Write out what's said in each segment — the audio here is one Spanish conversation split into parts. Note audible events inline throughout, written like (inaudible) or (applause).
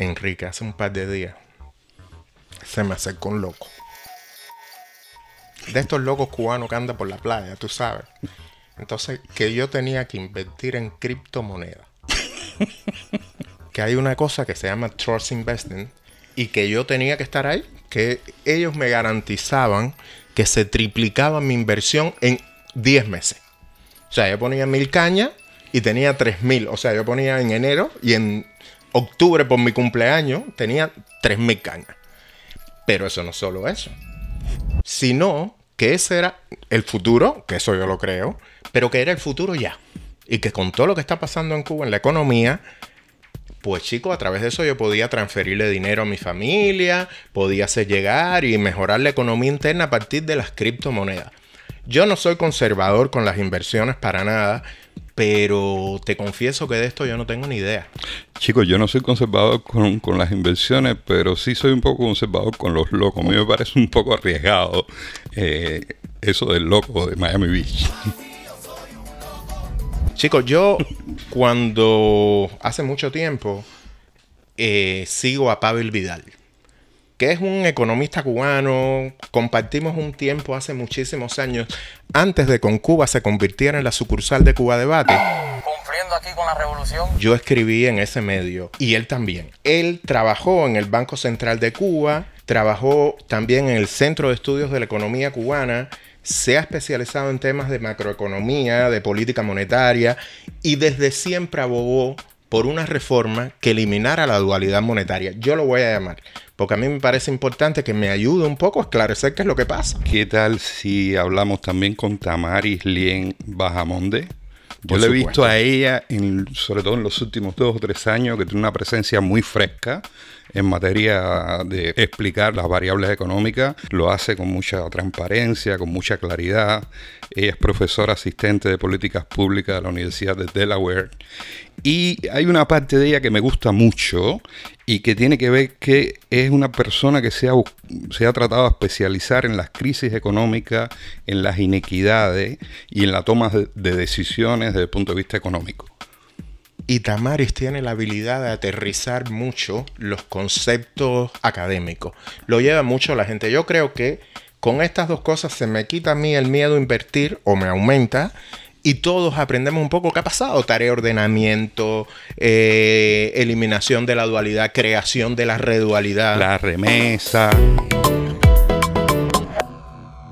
Enrique, hace un par de días se me acercó un loco. De estos locos cubanos que andan por la playa, tú sabes. Entonces, que yo tenía que invertir en criptomonedas. (laughs) que hay una cosa que se llama Trust Investing y que yo tenía que estar ahí. Que ellos me garantizaban que se triplicaba mi inversión en 10 meses. O sea, yo ponía mil cañas y tenía tres mil. O sea, yo ponía en enero y en octubre por mi cumpleaños tenía tres mil cañas. Pero eso no es solo eso. Sino que ese era el futuro, que eso yo lo creo, pero que era el futuro ya. Y que con todo lo que está pasando en Cuba, en la economía, pues chicos, a través de eso yo podía transferirle dinero a mi familia, podía hacer llegar y mejorar la economía interna a partir de las criptomonedas. Yo no soy conservador con las inversiones para nada, pero te confieso que de esto yo no tengo ni idea. Chicos, yo no soy conservador con, las inversiones, pero sí soy un poco conservador con los locos. A mí me parece un poco arriesgado eh, eso del loco de Miami Beach. Chicos, yo cuando hace mucho tiempo eh, sigo a Pavel Vidal, que es un economista cubano, compartimos un tiempo hace muchísimos años, antes de que con Cuba se convirtiera en la sucursal de Cuba Debate. Cumpliendo aquí con la revolución. Yo escribí en ese medio y él también. Él trabajó en el Banco Central de Cuba, trabajó también en el Centro de Estudios de la Economía Cubana se ha especializado en temas de macroeconomía, de política monetaria y desde siempre abogó por una reforma que eliminara la dualidad monetaria. Yo lo voy a llamar, porque a mí me parece importante que me ayude un poco a esclarecer qué es lo que pasa. ¿Qué tal si hablamos también con Tamaris Lien Bajamonde? Yo le he visto a ella, sobre todo en los últimos dos o tres años, que tiene una presencia muy fresca en materia de explicar las variables económicas. Lo hace con mucha transparencia, con mucha claridad. Ella es profesora asistente de políticas públicas de la Universidad de Delaware. Y hay una parte de ella que me gusta mucho y que tiene que ver que es una persona que se ha, se ha tratado de especializar en las crisis económicas, en las inequidades y en la toma de, de decisiones desde el punto de vista económico. Y Tamaris tiene la habilidad de aterrizar mucho los conceptos académicos. Lo lleva mucho la gente. Yo creo que con estas dos cosas se me quita a mí el miedo a invertir o me aumenta y todos aprendemos un poco qué ha pasado. Tarea ordenamiento, eh, eliminación de la dualidad, creación de la redualidad. La remesa.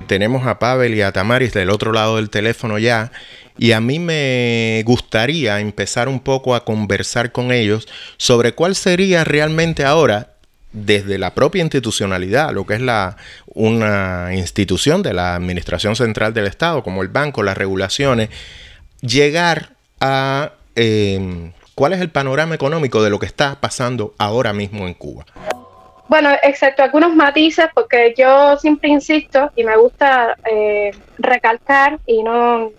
Tenemos a Pavel y a Tamaris del otro lado del teléfono ya y a mí me gustaría empezar un poco a conversar con ellos sobre cuál sería realmente ahora desde la propia institucionalidad, lo que es la, una institución de la Administración Central del Estado, como el banco, las regulaciones, llegar a em, cuál es el panorama económico de lo que está pasando ahora mismo en Cuba. Bueno, excepto algunos matices, porque yo siempre insisto y me gusta eh, recalcar y no,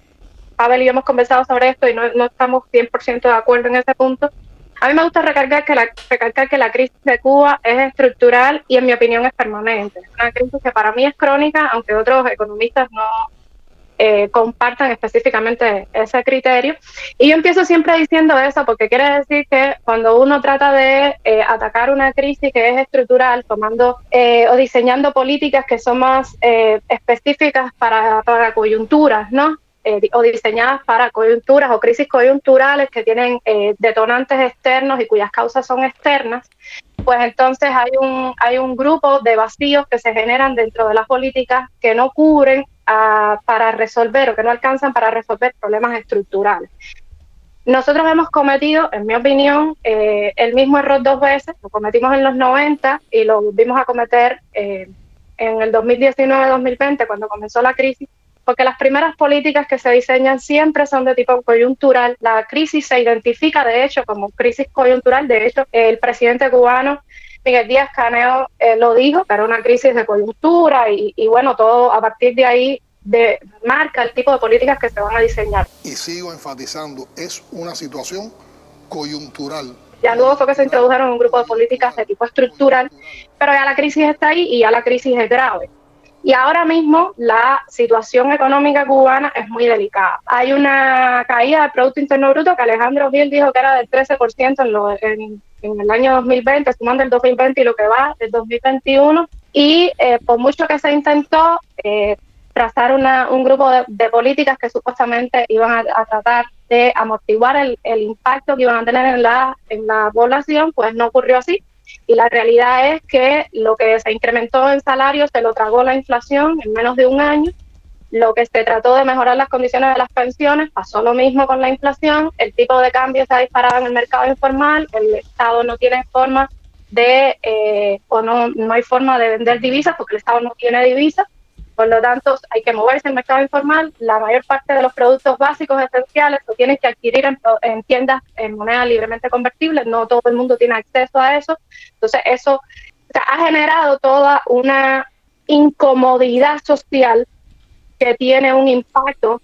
Pavel y yo hemos conversado sobre esto y no, estamos 100% de acuerdo en ese punto. A mí me gusta recalcar que, la, recalcar que la crisis de Cuba es estructural y en mi opinión es permanente. Una crisis que para mí es crónica, aunque otros economistas no eh, compartan específicamente ese criterio. Y yo empiezo siempre diciendo eso porque quiere decir que cuando uno trata de eh, atacar una crisis que es estructural, tomando eh, o diseñando políticas que son más específicas para, para coyunturas, ¿no? Eh, o diseñadas para coyunturas o crisis coyunturales que tienen eh, detonantes externos y cuyas causas son externas, pues entonces hay un, hay un grupo de vacíos que se generan dentro de las políticas que no cubren para resolver o que no alcanzan para resolver problemas estructurales. Nosotros hemos cometido, en mi opinión, eh, el mismo error dos veces. Lo cometimos en los 90 y lo volvimos a cometer en el 2019-2020, cuando comenzó la crisis, porque las primeras políticas que se diseñan siempre son de tipo coyuntural. La crisis se identifica, de hecho, como crisis coyuntural. De hecho, el presidente cubano Miguel Díaz Caneo eh, lo dijo, que era una crisis de coyuntura y, bueno, todo a partir de ahí de, marca el tipo de políticas que se van a diseñar. Y sigo enfatizando, es una situación coyuntural. Ya luego fue que se introdujeron un grupo de políticas de tipo estructural, pero ya la crisis está ahí y ya la crisis es grave. Y ahora mismo la situación económica cubana es muy delicada. Hay una caída del Producto Interno Bruto que Alejandro Gil dijo que era del 13% en, en el año 2020, sumando el 2020 y lo que va del 2021, y eh, por mucho que se intentó eh, trazar una, un grupo de, políticas que supuestamente iban a, tratar de amortiguar el, el, impacto que iban a tener en la, en la población, pues no ocurrió así. Y la realidad es que lo que se incrementó en salarios se lo tragó la inflación en menos de un año. Lo que se trató de mejorar las condiciones de las pensiones, pasó lo mismo con la inflación, el tipo de cambio se ha disparado en el mercado informal, el Estado no tiene forma de, eh, o no, no hay forma de vender divisas porque el Estado no tiene divisas, por lo tanto hay que moverse en el mercado informal, la mayor parte de los productos básicos esenciales lo tienes que adquirir en, tiendas en moneda libremente convertible, no todo el mundo tiene acceso a eso, entonces eso ha generado toda una incomodidad social que tiene un impacto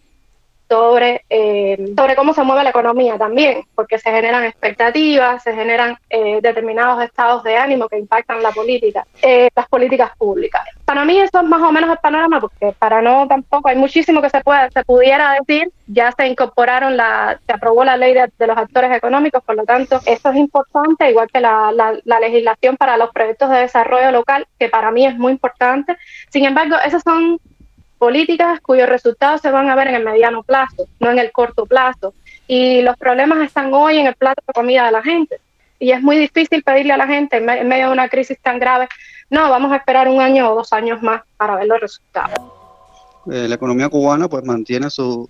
sobre, eh, sobre cómo se mueve la economía también, porque se generan expectativas, se generan eh, determinados estados de ánimo que impactan la política, eh, las políticas públicas. Para mí eso es más o menos el panorama, porque para no tampoco hay muchísimo que se pueda, se pudiera decir, ya se incorporaron la, se aprobó la ley de, los actores económicos, por lo tanto eso es importante, igual que la, la legislación para los proyectos de desarrollo local, que para mí es muy importante. Sin embargo, esas son políticas cuyos resultados se van a ver en el mediano plazo, no en el corto plazo. Y los problemas están hoy en el plato de comida de la gente. Y es muy difícil pedirle a la gente en, medio de una crisis tan grave, no, vamos a esperar un año o dos años más para ver los resultados. Eh, la economía cubana pues mantiene sus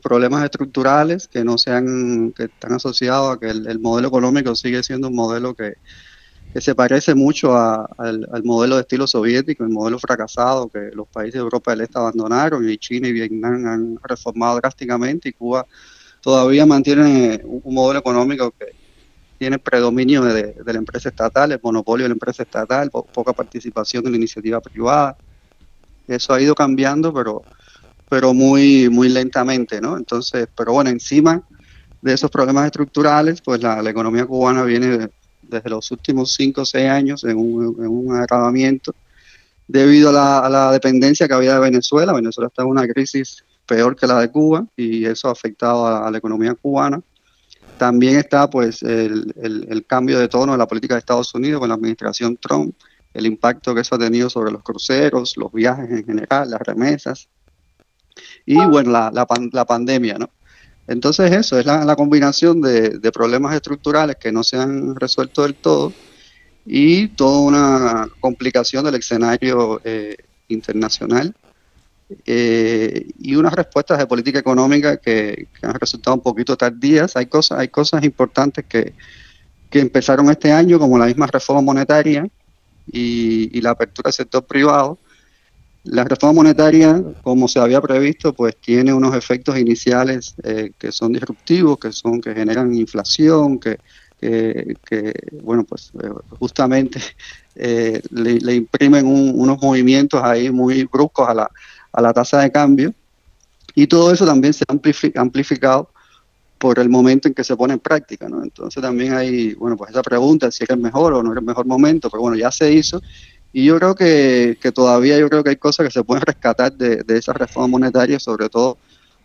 problemas estructurales que no sean, que están asociados a que el modelo económico sigue siendo un modelo que, que se parece mucho al, modelo de estilo soviético, el modelo fracasado que los países de Europa del Este abandonaron y China y Vietnam han reformado drásticamente y Cuba todavía mantiene un modelo económico que tiene predominio de, la empresa estatal, el monopolio de la empresa estatal, poca participación de la iniciativa privada. Eso ha ido cambiando, pero, pero muy, muy lentamente, ¿no? Entonces, pero bueno, encima de esos problemas estructurales, pues la, la economía cubana viene desde los últimos cinco o seis años en un, en agravamiento debido a la, dependencia que había de Venezuela. Venezuela está en una crisis peor que la de Cuba y eso ha afectado a, la economía cubana. También está pues el, cambio de tono de la política de Estados Unidos con la administración Trump, el impacto que eso ha tenido sobre los cruceros, los viajes en general, las remesas y bueno, la, la pandemia, ¿no? Entonces eso es la, combinación de, problemas estructurales que no se han resuelto del todo y toda una complicación del escenario eh, internacional eh, y unas respuestas de política económica que, han resultado un poquito tardías. Hay cosas, hay cosas importantes que, que empezaron este año, como la misma reforma monetaria y, y la apertura del sector privado, la reforma monetaria, como se había previsto, pues tiene unos efectos iniciales eh, que son disruptivos, que son que generan inflación, que, bueno, pues eh, justamente (laughs) eh, le, imprimen unos movimientos ahí muy bruscos a la, a la tasa de cambio. Y todo eso también se ha amplificado por el momento en que se pone en práctica, ¿no? Entonces también hay, bueno, pues esa pregunta, si es el mejor o no es el mejor momento, pero bueno, ya se hizo y yo creo que, todavía yo creo que hay cosas que se pueden rescatar de, esa reforma monetaria, sobre todo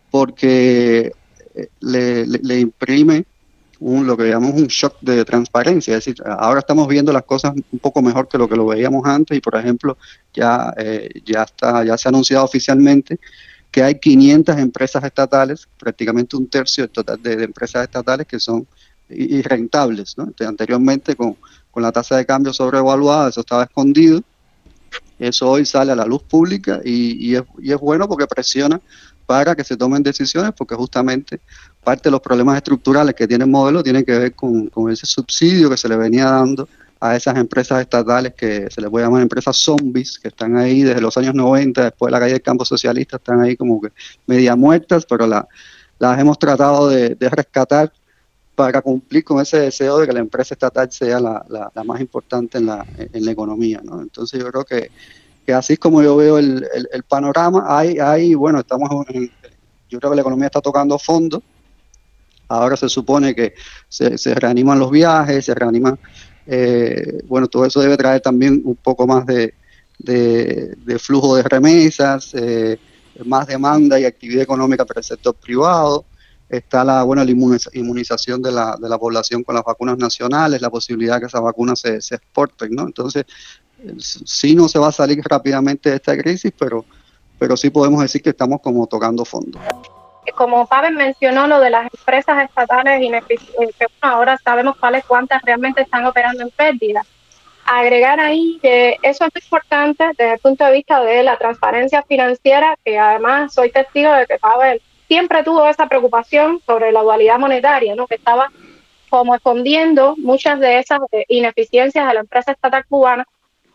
porque eh, le, imprime un, lo que llamamos un shock de transparencia. Es decir, ahora estamos viendo las cosas un poco mejor que lo que lo veíamos antes y, por ejemplo, ya, eh, ya, está, ya se ha anunciado oficialmente que hay 500 empresas estatales, prácticamente un tercio total de, empresas estatales que son irrentables. ¿no? anteriormente con con la tasa de cambio sobrevaluada, eso estaba escondido. Eso hoy sale a la luz pública y, es, bueno porque presiona para que se tomen decisiones, porque justamente parte de los problemas estructurales que tiene el modelo tienen que ver con, ese subsidio que se le venía dando a esas empresas estatales que se les puede llamar empresas zombies, que están ahí desde los años 90, después de la caída del campo socialista, están ahí como que media muertas, pero las hemos tratado de rescatar para cumplir con ese deseo de que la empresa estatal sea la, la, más importante en la, en la economía. ¿no? Entonces yo creo que, así es como yo veo el, el, panorama. Hay, hay, bueno, estamos yo creo que la economía está tocando fondo. Ahora se supone que se, se reaniman los viajes, se reaniman, eh, bueno, todo eso debe traer también un poco más de, de, de flujo de remesas, eh, más demanda y actividad económica para el sector privado. Está la, bueno, inmunización de la, de la población con las vacunas nacionales, la posibilidad de que esas vacunas se, se exporten, ¿no? Entonces, sí no se va a salir rápidamente de esta crisis, pero, pero sí podemos decir que estamos como tocando fondo. Como Pavel mencionó lo de las empresas estatales ineficientes, que ahora sabemos cuáles cuántas realmente están operando en pérdida. Agregar ahí que eso es importante desde el punto de vista de la transparencia financiera, que además soy testigo de que Pavel siempre tuvo esa preocupación sobre la dualidad monetaria, ¿no? que estaba como escondiendo muchas de esas eh, ineficiencias de la empresa estatal cubana,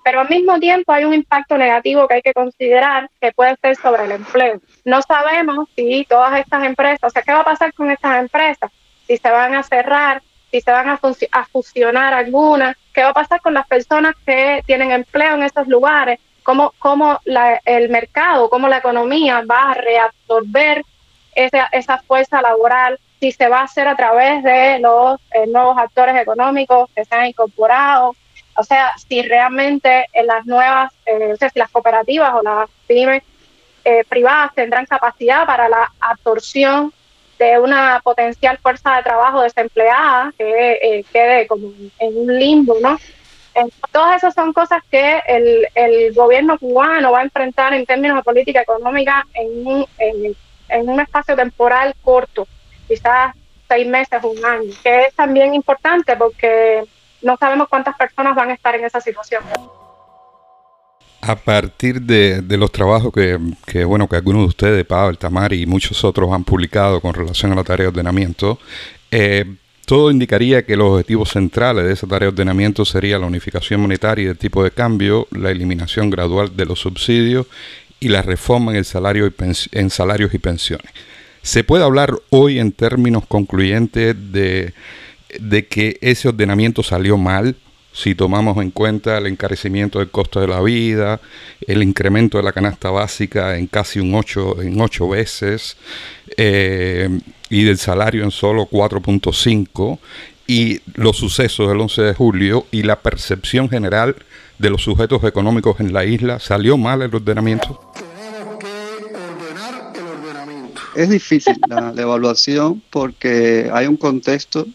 pero al mismo tiempo hay un impacto negativo que hay que considerar que puede ser sobre el empleo. No sabemos si todas estas empresas, o sea, ¿qué va a pasar con estas empresas? Si se van a cerrar, si se van a, a fusionar algunas, ¿qué va a pasar con las personas que tienen empleo en esos lugares? ¿Cómo, cómo la, el mercado, cómo la economía va a reabsorber esa, esa fuerza laboral, si se va a hacer a través de los eh, nuevos actores económicos que se han incorporado, o sea, si realmente en las nuevas, eh, o sea, si las cooperativas o las pymes eh, privadas tendrán capacidad para la absorción de una potencial fuerza de trabajo desempleada que quede como en un limbo, ¿no? todas esas son cosas que el, el, gobierno cubano va a enfrentar en términos de política económica en en, en un espacio temporal corto, quizás seis meses, un año, que es también importante porque no sabemos cuántas personas van a estar en esa situación. A partir de, los trabajos que, que, bueno, que algunos de ustedes, Pablo, Tamari y muchos otros han publicado con relación a la tarea de ordenamiento, eh, todo indicaría que los objetivos centrales de esa tarea de ordenamiento sería la unificación monetaria y del tipo de cambio, la eliminación gradual de los subsidios y la reforma en, el y en salarios y pensiones. ¿Se puede hablar hoy en términos concluyentes de, de que ese ordenamiento salió mal? si tomamos en cuenta el encarecimiento del costo de la vida, el incremento de la canasta básica en casi un 8, en ocho veces eh, y del salario en solo 4.5 y los sucesos del 11 de julio y la percepción general de los sujetos económicos en la isla? ¿Salió mal el ordenamiento? Tenemos que ordenar el ordenamiento. Es difícil la, evaluación porque hay un contexto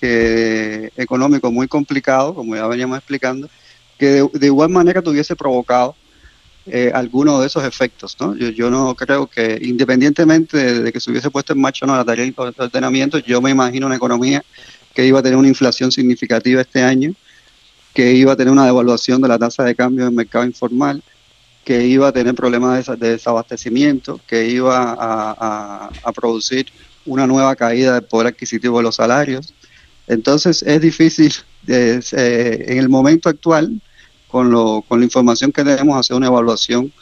que, económico muy complicado, como ya veníamos explicando, que de, igual manera tuviese provocado eh, algunos de esos efectos. ¿no? Yo, yo, no creo que, independientemente de, que se hubiese puesto en marcha no, la tarea de ordenamiento, yo me imagino una economía que iba a tener una inflación significativa este año que iba a tener una devaluación de la tasa de cambio en el mercado informal, que iba a tener problemas de desabastecimiento, que iba a, producir una nueva caída del poder adquisitivo de los salarios. Entonces es difícil (laughs) eh, en el momento actual, con, la información que tenemos, hacer una evaluación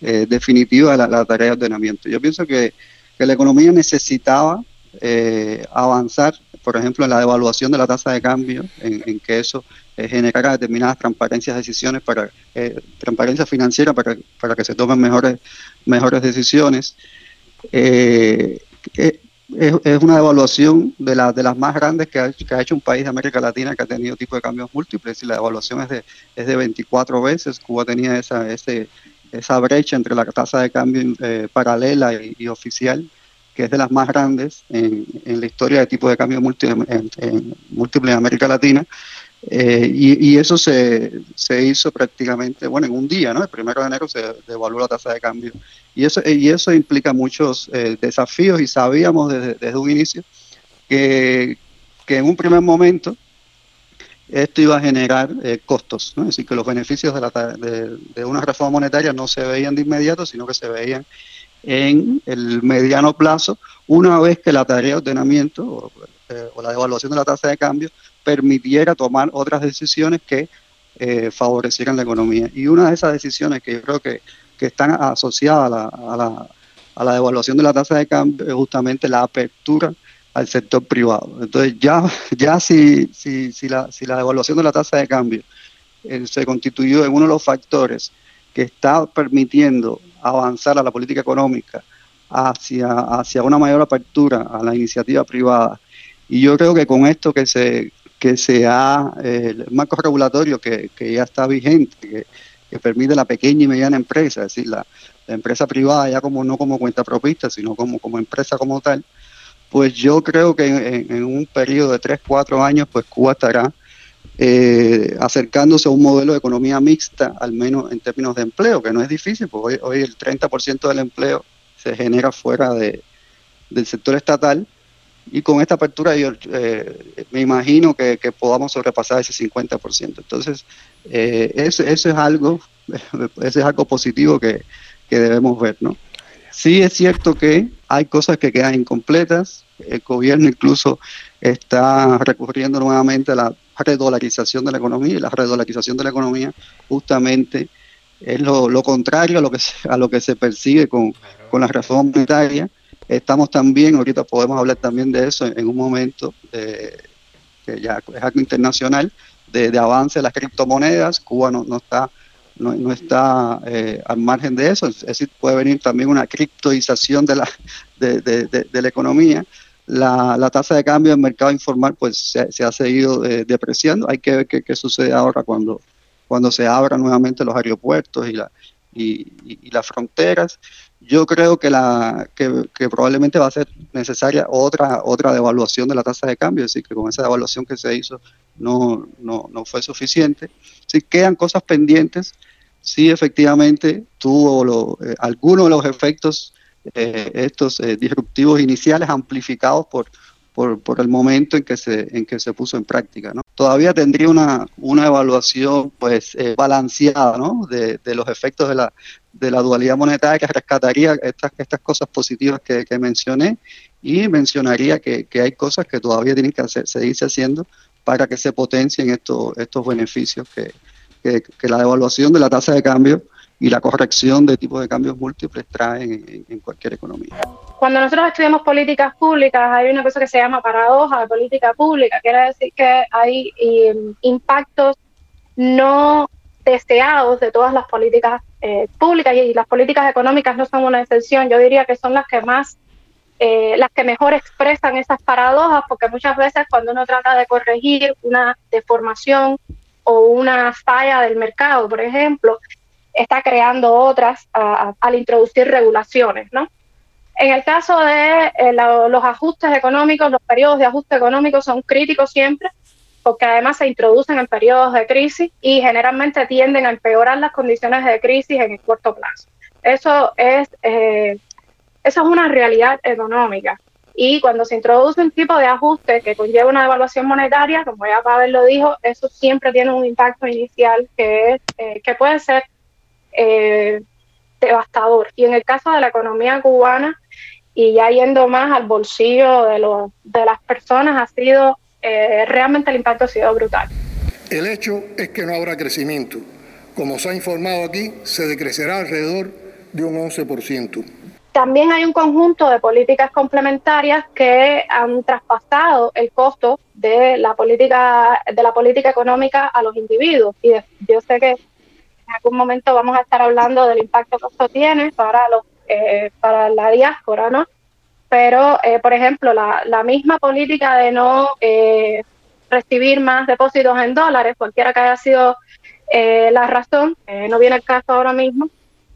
eh, definitiva de la, tarea de ordenamiento. Yo pienso que, la economía necesitaba eh, avanzar, por ejemplo, en la devaluación de la tasa de cambio, en que eso eh, generar determinadas transparencias de decisiones para eh, transparencia financiera para, para, que se tomen mejores mejores decisiones eh, es, una evaluación de, la, de las más grandes que ha, que ha, hecho un país de América Latina que ha tenido tipo de cambios múltiples y la evaluación es de, es de 24 veces. Cuba tenía esa, ese, esa brecha entre la tasa de cambio paralela y, oficial, que es de las más grandes en, la historia de tipo de cambio múltiple en, en, múltiple América Latina. Eh, y, eso se, se, hizo prácticamente, bueno, en un día, ¿no? El primero de enero se devaluó la tasa de cambio. Y eso, y eso implica muchos eh, desafíos y sabíamos desde, desde un inicio que, que, en un primer momento esto iba a generar eh, costos, ¿no? Es decir, que los beneficios de una reforma monetaria no se veían de inmediato, sino que se veían en el mediano plazo, una vez que la tarea de ordenamiento o, o la devaluación de la tasa de cambio permitiera tomar otras decisiones que eh, favorecieran la economía. Y una de esas decisiones que yo creo que, que están asociadas a la, a, la, a la devaluación de la tasa de cambio es justamente la apertura al sector privado. Entonces ya, ya si, si, si, la, si la devaluación de la tasa de cambio eh, se constituyó en uno de los factores que está permitiendo avanzar a la política económica hacia, hacia una mayor apertura a la iniciativa privada. Y yo creo que con esto que se, que sea eh, el marco regulatorio que, ya está vigente, que, permite la pequeña y mediana empresa, es decir, la, empresa privada ya como no como cuenta propista, sino como, como empresa como tal, pues yo creo que en, un periodo de 3, 4 años, pues Cuba estará eh, acercándose a un modelo de economía mixta, al menos en términos de empleo, que no es difícil, porque hoy, hoy el 30% del empleo se genera fuera de, del sector estatal y con esta apertura yo eh, me imagino que, podamos sobrepasar ese 50%. Entonces, eh, eso, es algo, (laughs) eso es algo positivo que, debemos ver, ¿no? Sí es cierto que hay cosas que quedan incompletas. El gobierno incluso está recurriendo nuevamente a la redolarización de la economía y la redolarización de la economía justamente es lo, contrario a lo que se, a lo que se persigue con, con la reforma monetaria Estamos también, ahorita podemos hablar también de eso en un momento, que ya es algo internacional, de, avance de las criptomonedas. Cuba no, está, no, está eh, al margen de eso, es decir, puede venir también una criptoización de la, de, la economía. La, tasa de cambio en mercado informal pues se, ha seguido eh, depreciando. Hay que ver qué, sucede ahora cuando, cuando se abran nuevamente los aeropuertos y, la, y las fronteras. Yo creo que, la, que, probablemente va a ser necesaria otra, otra devaluación de la tasa de cambio, es decir, que con esa devaluación que se hizo no, no, no fue suficiente. Si quedan cosas pendientes, sí efectivamente tuvo eh, algunos de los efectos, eh, estos eh, disruptivos iniciales amplificados por, por, por, el momento en que se, en que se puso en práctica. ¿no? Todavía tendría una, una evaluación pues, balanceada ¿no? de, de, los efectos de la, de la dualidad monetaria que rescataría estas, estas cosas positivas que, mencioné y mencionaría que, hay cosas que todavía tienen que hacer, seguirse haciendo para que se potencien estos, estos beneficios que, la devaluación de la tasa de cambio y la corrección de tipos de cambios múltiples traen en, cualquier economía. Cuando nosotros estudiamos políticas públicas hay una cosa que se llama paradoja de política pública, quiere decir que hay um, impactos no deseados de todas las políticas eh, públicas y las políticas económicas no son una excepción. Yo diría que son las que más, eh, las que mejor expresan esas paradojas, porque muchas veces cuando uno trata de corregir una deformación o una falla del mercado, por ejemplo, está creando otras al introducir regulaciones, ¿no? En el caso de eh, los ajustes económicos, los periodos de ajuste económico son críticos siempre, porque además se introducen en periodos de crisis y generalmente tienden a empeorar las condiciones de crisis en el corto plazo. Eso es, eh, eso es una realidad económica. Y cuando se introduce un tipo de ajuste que conlleva una devaluación monetaria, como ya Pavel lo dijo, eso siempre tiene un impacto inicial que, eh, que puede ser eh, devastador. Y en el caso de la economía cubana, y ya yendo más al bolsillo de, los, de las personas, ha sido eh, realmente el impacto ha sido brutal. El hecho es que no habrá crecimiento. Como se ha informado aquí, se decrecerá alrededor de un 11%. También hay un conjunto de políticas complementarias que han traspasado el costo de la política de la política económica a los individuos y yo sé que en algún momento vamos a estar hablando del impacto que esto tiene para los eh, para la diáspora, ¿no? pero, eh, por ejemplo, la, misma política de no eh, recibir más depósitos en dólares, cualquiera que haya sido eh, la razón, no viene el caso ahora mismo,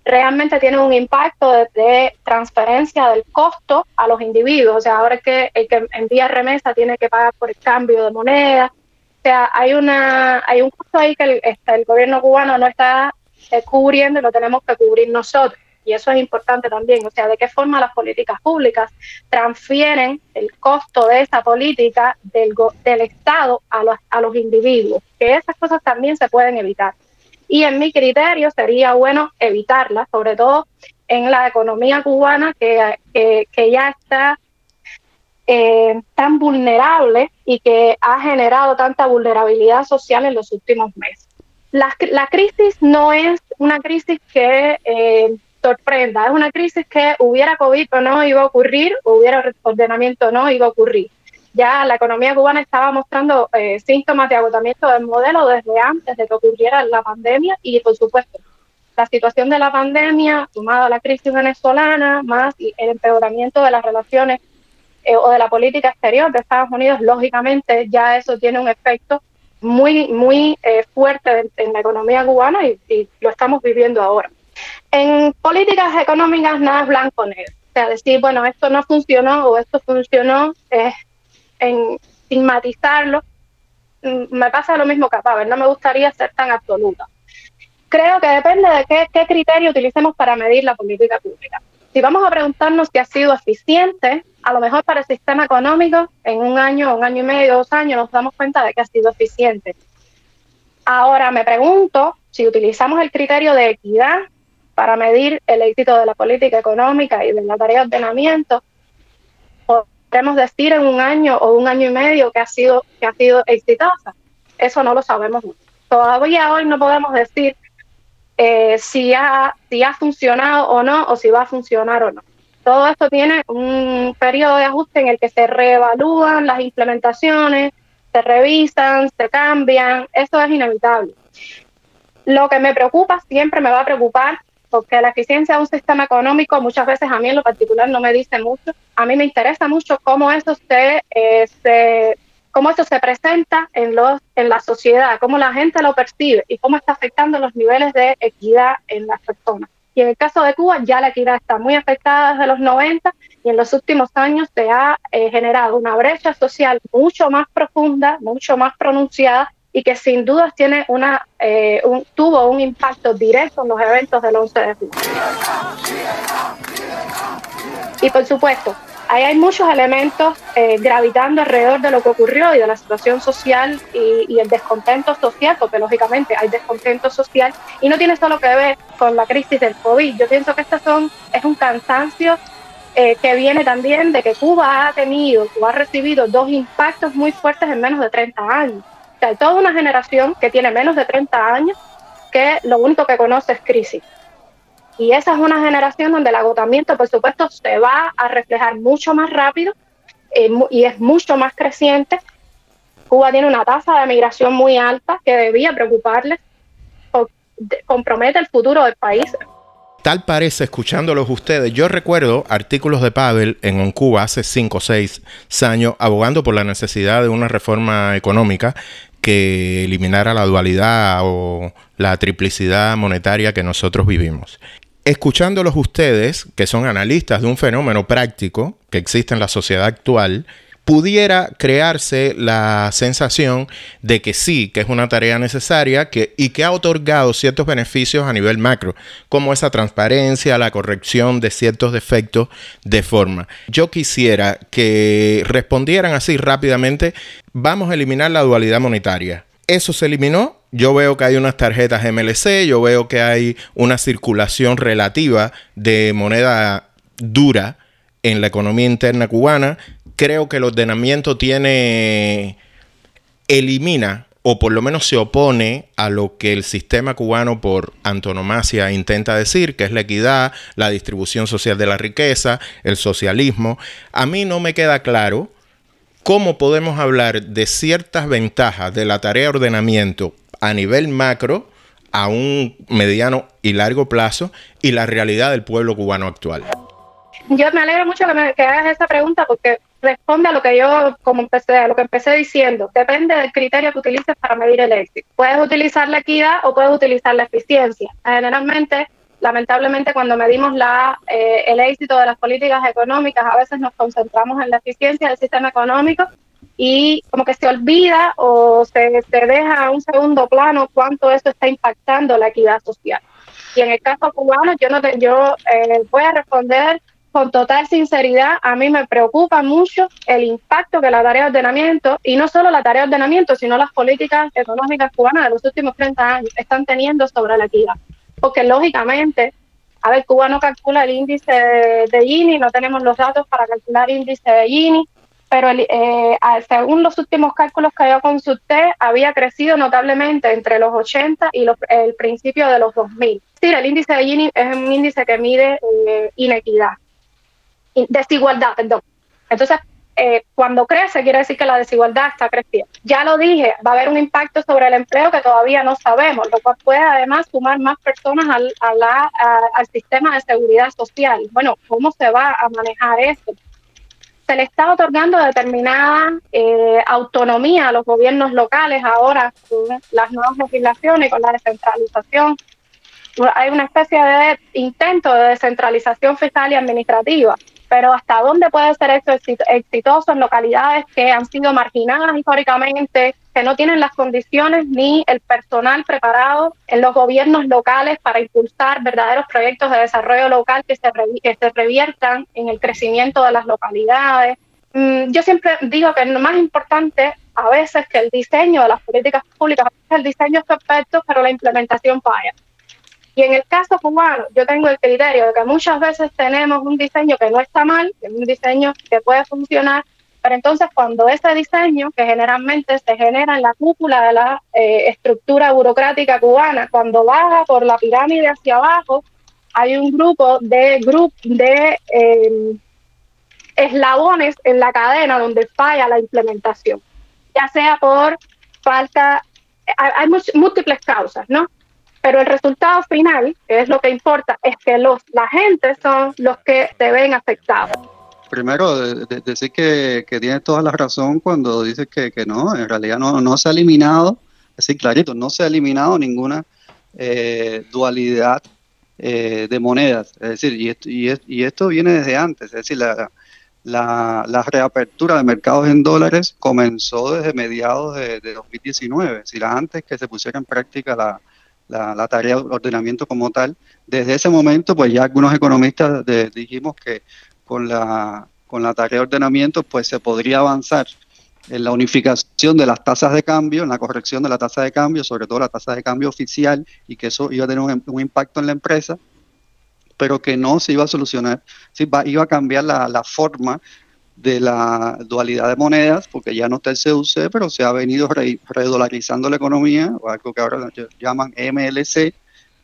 realmente tiene un impacto de, transferencia del costo a los individuos. O sea, ahora es que el que envía remesa tiene que pagar por el cambio de moneda. O sea, hay, una, hay un costo ahí que el, este, el gobierno cubano no está cubriendo y lo tenemos que cubrir nosotros. Y eso es importante también, o sea, de qué forma las políticas públicas transfieren el costo de esa política del, del Estado a los, a los individuos, que esas cosas también se pueden evitar. Y en mi criterio sería bueno evitarlas, sobre todo en la economía cubana que, ya está eh, tan vulnerable y que ha generado tanta vulnerabilidad social en los últimos meses. La, la crisis no es una crisis que eh, sorprenda. Es una crisis que hubiera COVID o no iba a ocurrir, hubiera ordenamiento o no iba a ocurrir. Ya la economía cubana estaba mostrando eh, síntomas de agotamiento del modelo desde antes de que ocurriera la pandemia y, por supuesto, la situación de la pandemia, sumada a la crisis venezolana, más el empeoramiento de las relaciones eh, o de la política exterior de Estados Unidos, lógicamente ya eso tiene un efecto muy, muy eh, fuerte en, la economía cubana y lo estamos viviendo ahora. En políticas económicas nada es blanco negro. O sea, decir, bueno, esto no funcionó o esto funcionó, es en estigmatizarlo, mm, me pasa lo mismo que a Pavel, no me gustaría ser tan absoluta. Creo que depende de qué, qué criterio utilicemos para medir la política pública. Si vamos a preguntarnos si ha sido eficiente, a lo mejor para el sistema económico, en un año, un año y medio, dos años, nos damos cuenta de que ha sido eficiente. Ahora me pregunto si utilizamos el criterio de equidad para medir el éxito de la política económica y de la tarea de ordenamiento, podemos decir en un año o un año y medio que ha sido, que ha sido exitosa. Eso no lo sabemos. Todavía hoy no podemos decir eh, si, ha, si ha funcionado o no, o si va a funcionar o no. Todo esto tiene un periodo de ajuste en el que se reevalúan las implementaciones, se revisan, se cambian, eso es inevitable. Lo que me preocupa, siempre me va a preocupar, porque la eficiencia de un sistema económico muchas veces a mí en lo particular no me dice mucho. A mí me interesa mucho cómo eso se, eh, se cómo eso se presenta en, los, en la sociedad, cómo la gente lo percibe y cómo está afectando los niveles de equidad en las personas. Y en el caso de Cuba ya la equidad está muy afectada desde los 90 y en los últimos años se ha eh, generado una brecha social mucho más profunda, mucho más pronunciada y que sin dudas tiene una, eh, un, tuvo un impacto directo en los eventos del 11 de julio. Y por supuesto, hay muchos elementos eh, gravitando alrededor de lo que ocurrió y de la situación social y, el descontento social, porque lógicamente hay descontento social y no tiene solo que ver con la crisis del COVID. Yo pienso que este son, es un cansancio eh, que viene también de que Cuba ha tenido, Cuba ha recibido dos impactos muy fuertes en menos de 30 años. O sea, hay toda una generación que tiene menos de 30 años que lo único que conoce es crisis. Y esa es una generación donde el agotamiento, por supuesto, se va a reflejar mucho más rápido eh, y es mucho más creciente. Cuba tiene una tasa de migración muy alta que debía preocuparles, compromete el futuro del país. Tal parece, escuchándolos ustedes, yo recuerdo artículos de Pavel en Cuba hace 5 o 6 años abogando por la necesidad de una reforma económica que eliminara la dualidad o la triplicidad monetaria que nosotros vivimos escuchándolos ustedes, que son analistas de un fenómeno práctico que existe en la sociedad actual, pudiera crearse la sensación de que sí, que es una tarea necesaria y que ha otorgado ciertos beneficios a nivel macro, como esa transparencia, la corrección de ciertos defectos de forma. Yo quisiera que respondieran así rápidamente, vamos a eliminar la dualidad monetaria. Eso se eliminó yo veo que hay unas tarjetas MLC, yo veo que hay una circulación relativa de moneda dura en la economía interna cubana. Creo que el ordenamiento tiene, elimina o por lo menos se opone a lo que el sistema cubano por antonomasia intenta decir, que es la equidad, la distribución social de la riqueza, el socialismo. A mí no me queda claro cómo podemos hablar de ciertas ventajas de la tarea de ordenamiento a nivel macro, a un mediano y largo plazo, y la realidad del pueblo cubano actual? Yo me alegro mucho que, me, hagas esa pregunta porque responde a lo que yo como empecé, a lo que empecé diciendo. Depende del criterio que utilices para medir el éxito. Puedes utilizar la equidad o puedes utilizar la eficiencia. Generalmente, lamentablemente, cuando medimos la, eh, el éxito de las políticas económicas, a veces nos concentramos en la eficiencia del sistema económico y como que se olvida o se, se deja a un segundo plano cuánto eso está impactando la equidad social. Y en el caso cubano, yo, no yo eh, voy a responder con total sinceridad, a mí me preocupa mucho el impacto que la tarea de ordenamiento, y no solo la tarea de ordenamiento, sino las políticas económicas cubanas de los últimos 30 años, están teniendo sobre la equidad. Porque lógicamente, a ver, Cuba no calcula el índice de Gini, no tenemos los datos para calcular el índice de Gini, pero eh, según los últimos cálculos que yo consulté, había crecido notablemente entre los 80 y el principio de los 2000. Sí, el índice de Gini es un índice que mide eh, inequidad, desigualdad, perdón. Entonces, eh, cuando crece, quiere decir que la desigualdad está creciendo. Ya lo dije, va a haber un impacto sobre el empleo que todavía no sabemos, lo cual puede además sumar más personas al, al sistema de seguridad social. Bueno, ¿cómo se va a manejar esto? Se le está otorgando determinada eh, autonomía a los gobiernos locales ahora con las nuevas legislaciones y con la descentralización. Hay una especie de intento de descentralización fiscal y administrativa. pero hasta dónde puede ser esto exitoso en localidades que han sido marginadas históricamente, que no tienen las condiciones ni el personal preparado en los gobiernos locales para impulsar verdaderos proyectos de desarrollo local que se, que se reviertan en el crecimiento de las localidades. Mm, yo siempre digo que lo más importante a veces que el diseño de las políticas públicas, el diseño es perfecto, pero la implementación falla. Y en el caso cubano, yo tengo el criterio de que muchas veces tenemos un diseño que no está mal, es un diseño que puede funcionar, entonces cuando ese diseño, que generalmente se genera en la cúpula de la eh, estructura burocrática cubana, cuando baja por la pirámide hacia abajo, hay un grupo de, grup de eh, eslabones en la cadena donde falla la implementación, ya sea por falta, hay múltiples causas, ¿no? pero el resultado final, que es lo que importa, es que los, la gente son los que se ven afectados. Primero, decir que, que tiene toda la razón cuando dice que, que no, en realidad no, no se ha eliminado, decir, clarito, no se ha eliminado ninguna eh, dualidad eh, de monedas. Es decir, y esto, y, esto viene desde antes, es decir, la, la, la, reapertura de mercados en dólares comenzó desde mediados de, de 2019, es decir, antes que se pusiera en práctica la, la, tarea de ordenamiento como tal. Desde ese momento, pues ya algunos economistas dijimos que con la, con la tarea de ordenamiento, pues se podría avanzar en la unificación de las tasas de cambio, en la corrección de la tasa de cambio, sobre todo la tasa de cambio oficial, y que eso iba a tener un, impacto en la empresa, pero que no se iba a solucionar, sí, iba a cambiar la, la forma de la dualidad de monedas, porque ya no está el CUC, pero se ha venido redolarizando la economía, o algo que ahora llaman MLC,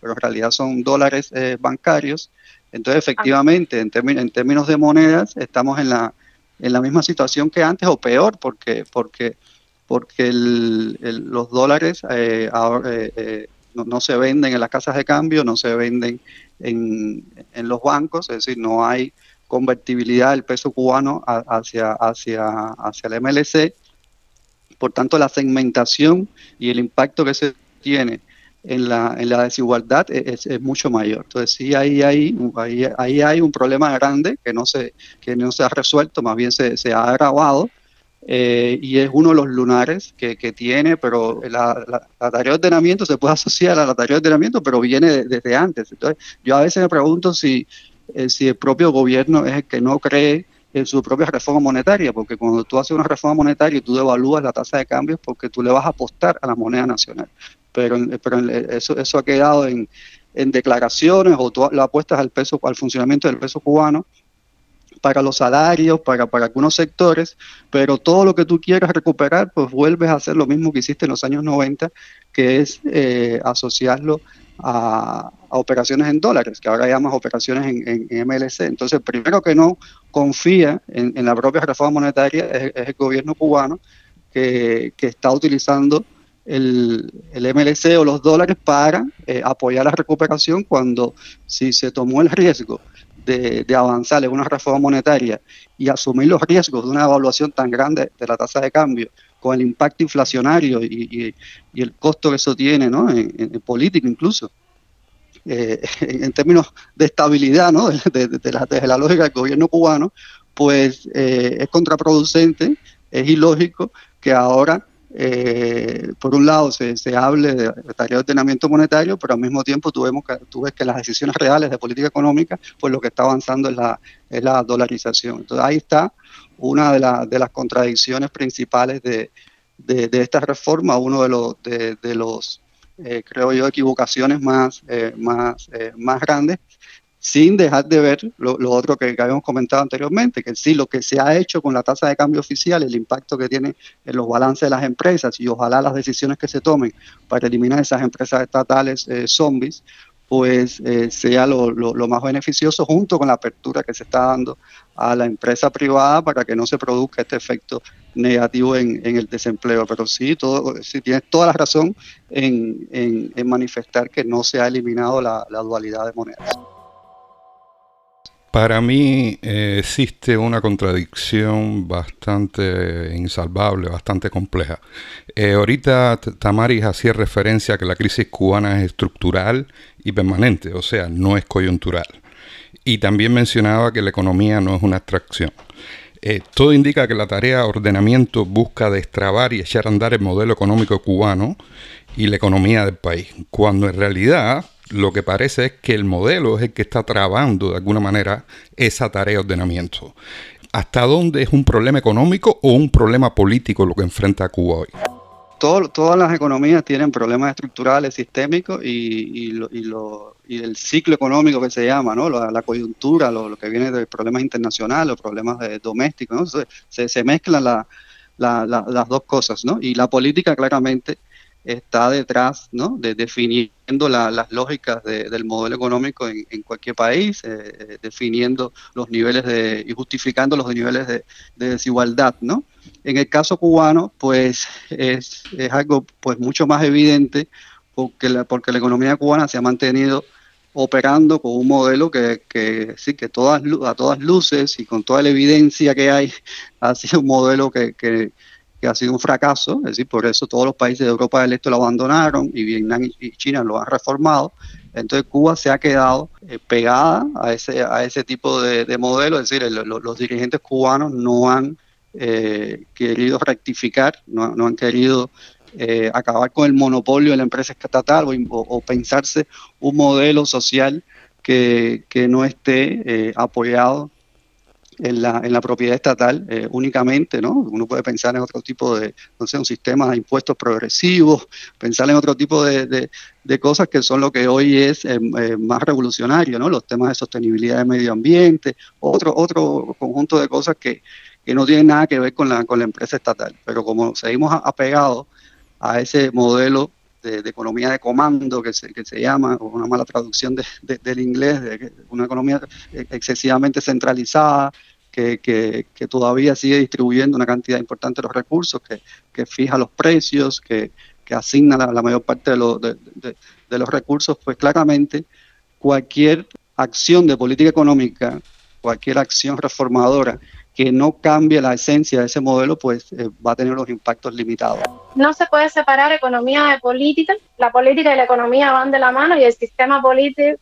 pero en realidad son dólares eh, bancarios. Entonces, efectivamente, en, en, términos de monedas, estamos en la, en la misma situación que antes, o peor, porque, porque, porque los dólares eh, eh, no, no, se venden en las casas de cambio, no se venden en, en los bancos, es decir, no hay convertibilidad del peso cubano hacia, hacia, hacia el MLC. Por tanto, la segmentación y el impacto que se tiene en la, en la desigualdad es, mucho mayor. Entonces, sí, ahí hay, ahí, ahí, hay un problema grande que no se, que no se ha resuelto, más bien se, se ha agravado. Eh, y es uno de los lunares que, que tiene, pero la, la, tarea de ordenamiento se puede asociar a la tarea de ordenamiento, pero viene desde antes. Entonces, yo a veces me pregunto si, eh, si el propio gobierno es el que no cree en su propia reforma monetaria, porque cuando tú haces una reforma monetaria y tú devalúas la tasa de cambios porque tú le vas a apostar a la moneda nacional. Pero, pero eso, eso ha quedado en, en declaraciones o tú lo apuestas al peso, al funcionamiento del peso cubano para los salarios, para, para algunos sectores, pero todo lo que tú quieras recuperar, pues vuelves a hacer lo mismo que hiciste en los años 90, que es eh, asociarlo a, operaciones en dólares, que ahora llamas operaciones en, MLC. Entonces, primero que no confía en, la propia reforma monetaria es, el gobierno cubano que, está utilizando el, MLC o los dólares para eh, apoyar la recuperación cuando si se tomó el riesgo de, avanzar en una reforma monetaria y asumir los riesgos de una evaluación tan grande de la tasa de cambio con el impacto inflacionario y, el costo que eso tiene, ¿no? En, político incluso, eh, (laughs) en términos de estabilidad, ¿no? De, la, desde la lógica del gobierno cubano, pues eh, es contraproducente, es ilógico que ahora eh, por un lado se, se hable de, tarea de ordenamiento monetario, pero al mismo tiempo tú, que, tú, ves que las decisiones reales de política económica, pues lo que está avanzando es la, es la dolarización. Entonces ahí está una de, de las contradicciones principales de, de, esta reforma, uno de los, de, los eh, creo yo, equivocaciones más, eh, más, eh, más grandes, sin dejar de ver lo, otro que, habíamos comentado anteriormente, que sí, lo que se ha hecho con la tasa de cambio oficial, el impacto que tiene en los balances de las empresas y ojalá las decisiones que se tomen para eliminar esas empresas estatales zombies, pues eh, sea lo, más beneficioso junto con la apertura que se está dando a la empresa privada para que no se produzca este efecto negativo en, el desempleo. Pero sí, todo, sí tienes toda la razón en, manifestar que no se ha eliminado la dualidad de monedas. Para mí eh, existe una contradicción bastante insalvable, bastante compleja. Eh, ahorita Tamaris hacía referencia a que la crisis cubana es estructural y permanente, o sea, no es coyuntural. Y también mencionaba que la economía no es una abstracción. Eh, todo indica que la tarea de ordenamiento busca destrabar y echar a andar el modelo económico cubano y la economía del país, cuando en realidad lo que parece es que el modelo es el que está trabando de alguna manera esa tarea de ordenamiento. ¿Hasta dónde es un problema económico o un problema político lo que enfrenta Cuba hoy? todas las economías tienen problemas estructurales, sistémicos y, el ciclo económico que se llama, ¿no? la, coyuntura, lo, que viene de problemas internacionales, los problemas domésticos, se, mezclan las dos cosas. ¿no? Y la política claramente está detrás ¿no? de definiendo las lógicas del modelo económico en, cualquier país, eh, eh, definiendo los niveles de, y justificando los niveles de, desigualdad. ¿no? En el caso cubano, pues es, es, algo pues mucho más evidente porque la, porque la economía cubana se ha mantenido operando con un modelo que, que sí que todas a todas luces y con toda la evidencia que hay (laughs) ha sido un modelo que que ha sido un fracaso, es decir, por eso todos los países de Europa del Este lo abandonaron y Vietnam y China lo han reformado. Entonces Cuba se ha quedado eh, pegada a ese, a ese tipo de, modelo, es decir, los dirigentes cubanos no han eh, querido rectificar, no, han querido eh, acabar con el monopolio de la empresa estatal o, pensarse un modelo social que, que no esté apoyado en la, en la propiedad estatal eh, únicamente, ¿no? Uno puede pensar en otro tipo de, no sé, un sistema de impuestos progresivos, pensar en otro tipo de, de, cosas que son lo que hoy es eh, eh, más revolucionario, ¿no? Los temas de sostenibilidad del medio ambiente, otro, otro conjunto de cosas que, que no tienen nada que ver con la, con la empresa estatal. Pero como seguimos apegados a ese modelo de, economía de comando que se, que se llama, o una mala traducción de, del inglés, de una economía excesivamente centralizada, que, que, que, todavía sigue distribuyendo una cantidad importante de los recursos, que, que fija los precios, que, asigna la, mayor parte de, de, los recursos, pues claramente cualquier acción de política económica, cualquier acción reformadora que no cambie la esencia de ese modelo, pues eh, va a tener los impactos limitados. No se puede separar economía de política. La política y la economía van de la mano y el sistema político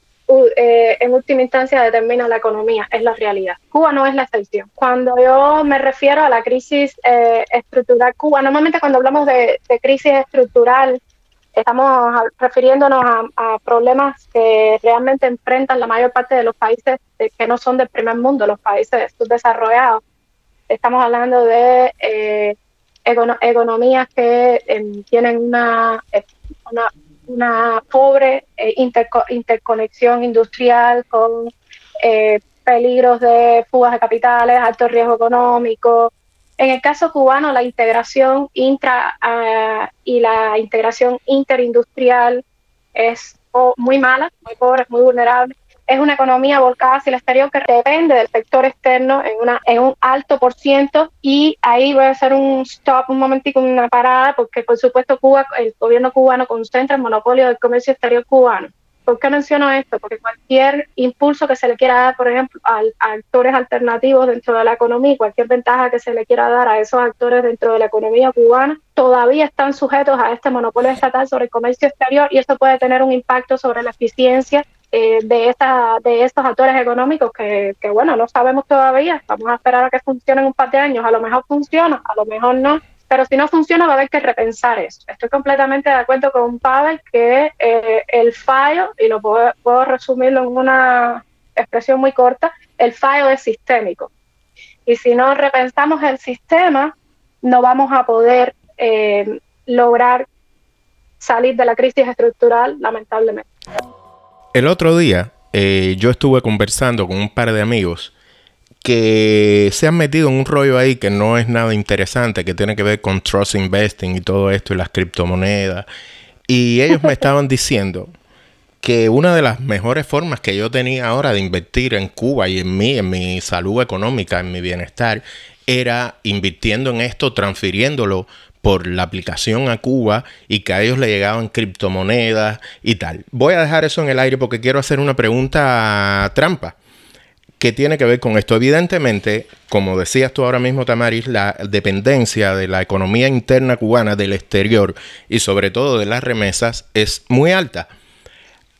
eh, en última instancia determina la economía, es la realidad. Cuba no es la excepción. Cuando yo me refiero a la crisis eh, estructural Cuba, normalmente cuando hablamos de, crisis estructural estamos refiriéndonos a, problemas que realmente enfrentan la mayor parte de los países que no son del primer mundo, los países subdesarrollados. Estamos hablando de eh, economías que em, tienen una, una, una pobre eh, interconexión industrial con eh, peligros de fugas de capitales, alto riesgo económico. En el caso cubano, la integración intra ah, y la integración interindustrial es muy mala, muy pobre, muy vulnerable es una economía volcada hacia el exterior que depende del sector externo en, una, en un alto por ciento y ahí voy a hacer un stop, un momentico, una parada, porque por supuesto Cuba, el gobierno cubano concentra el monopolio del comercio exterior cubano. ¿Por qué menciono esto? Porque cualquier impulso que se le quiera dar, por ejemplo, a, actores alternativos dentro de la economía, cualquier ventaja que se le quiera dar a esos actores dentro de la economía cubana, todavía están sujetos a este monopolio estatal sobre el comercio exterior y eso puede tener un impacto sobre la eficiencia eh, de, esta, de estos actores económicos que, que, bueno, no sabemos todavía. Vamos a esperar a que funcionen un par de años. A lo mejor funciona, a lo mejor no. Pero si no funciona, va a haber que repensar eso. Estoy completamente de acuerdo con Pavel que eh, el fallo, y lo puedo, puedo resumirlo en una expresión muy corta, el fallo es sistémico. Y si no repensamos el sistema, no vamos a poder eh, lograr salir de la crisis estructural, lamentablemente. El otro día eh, yo estuve conversando con un par de amigos que se han metido en un rollo ahí que no es nada interesante, que tiene que ver con trust investing y todo esto y las criptomonedas. Y ellos me (laughs) estaban diciendo que una de las mejores formas que yo tenía ahora de invertir en Cuba y en mí, en mi salud económica, en mi bienestar, era invirtiendo en esto, transfiriéndolo por la aplicación a Cuba y que a ellos le llegaban criptomonedas y tal. Voy a dejar eso en el aire porque quiero hacer una pregunta trampa que tiene que ver con esto. Evidentemente, como decías tú ahora mismo, Tamaris, la dependencia de la economía interna cubana del exterior y sobre todo de las remesas es muy alta.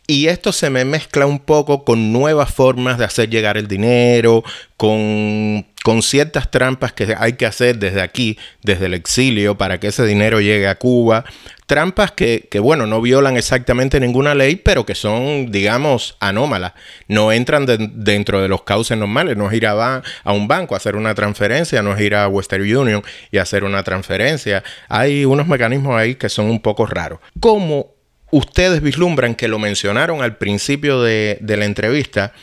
y esto se me mezcla un poco con nuevas formas de hacer llegar el dinero, con, ciertas trampas que hay que hacer desde aquí, desde el exilio, para que ese dinero llegue a Cuba. Trampas que, bueno, no violan exactamente ninguna ley, pero que son, digamos, anómalas. No entran dentro de los cauces normales. No es ir a, un banco a hacer una transferencia, no es ir a Western Union y hacer una transferencia. Hay unos mecanismos ahí que son un poco raros. ¿Cómo ustedes vislumbran que lo mencionaron al principio de, la entrevista,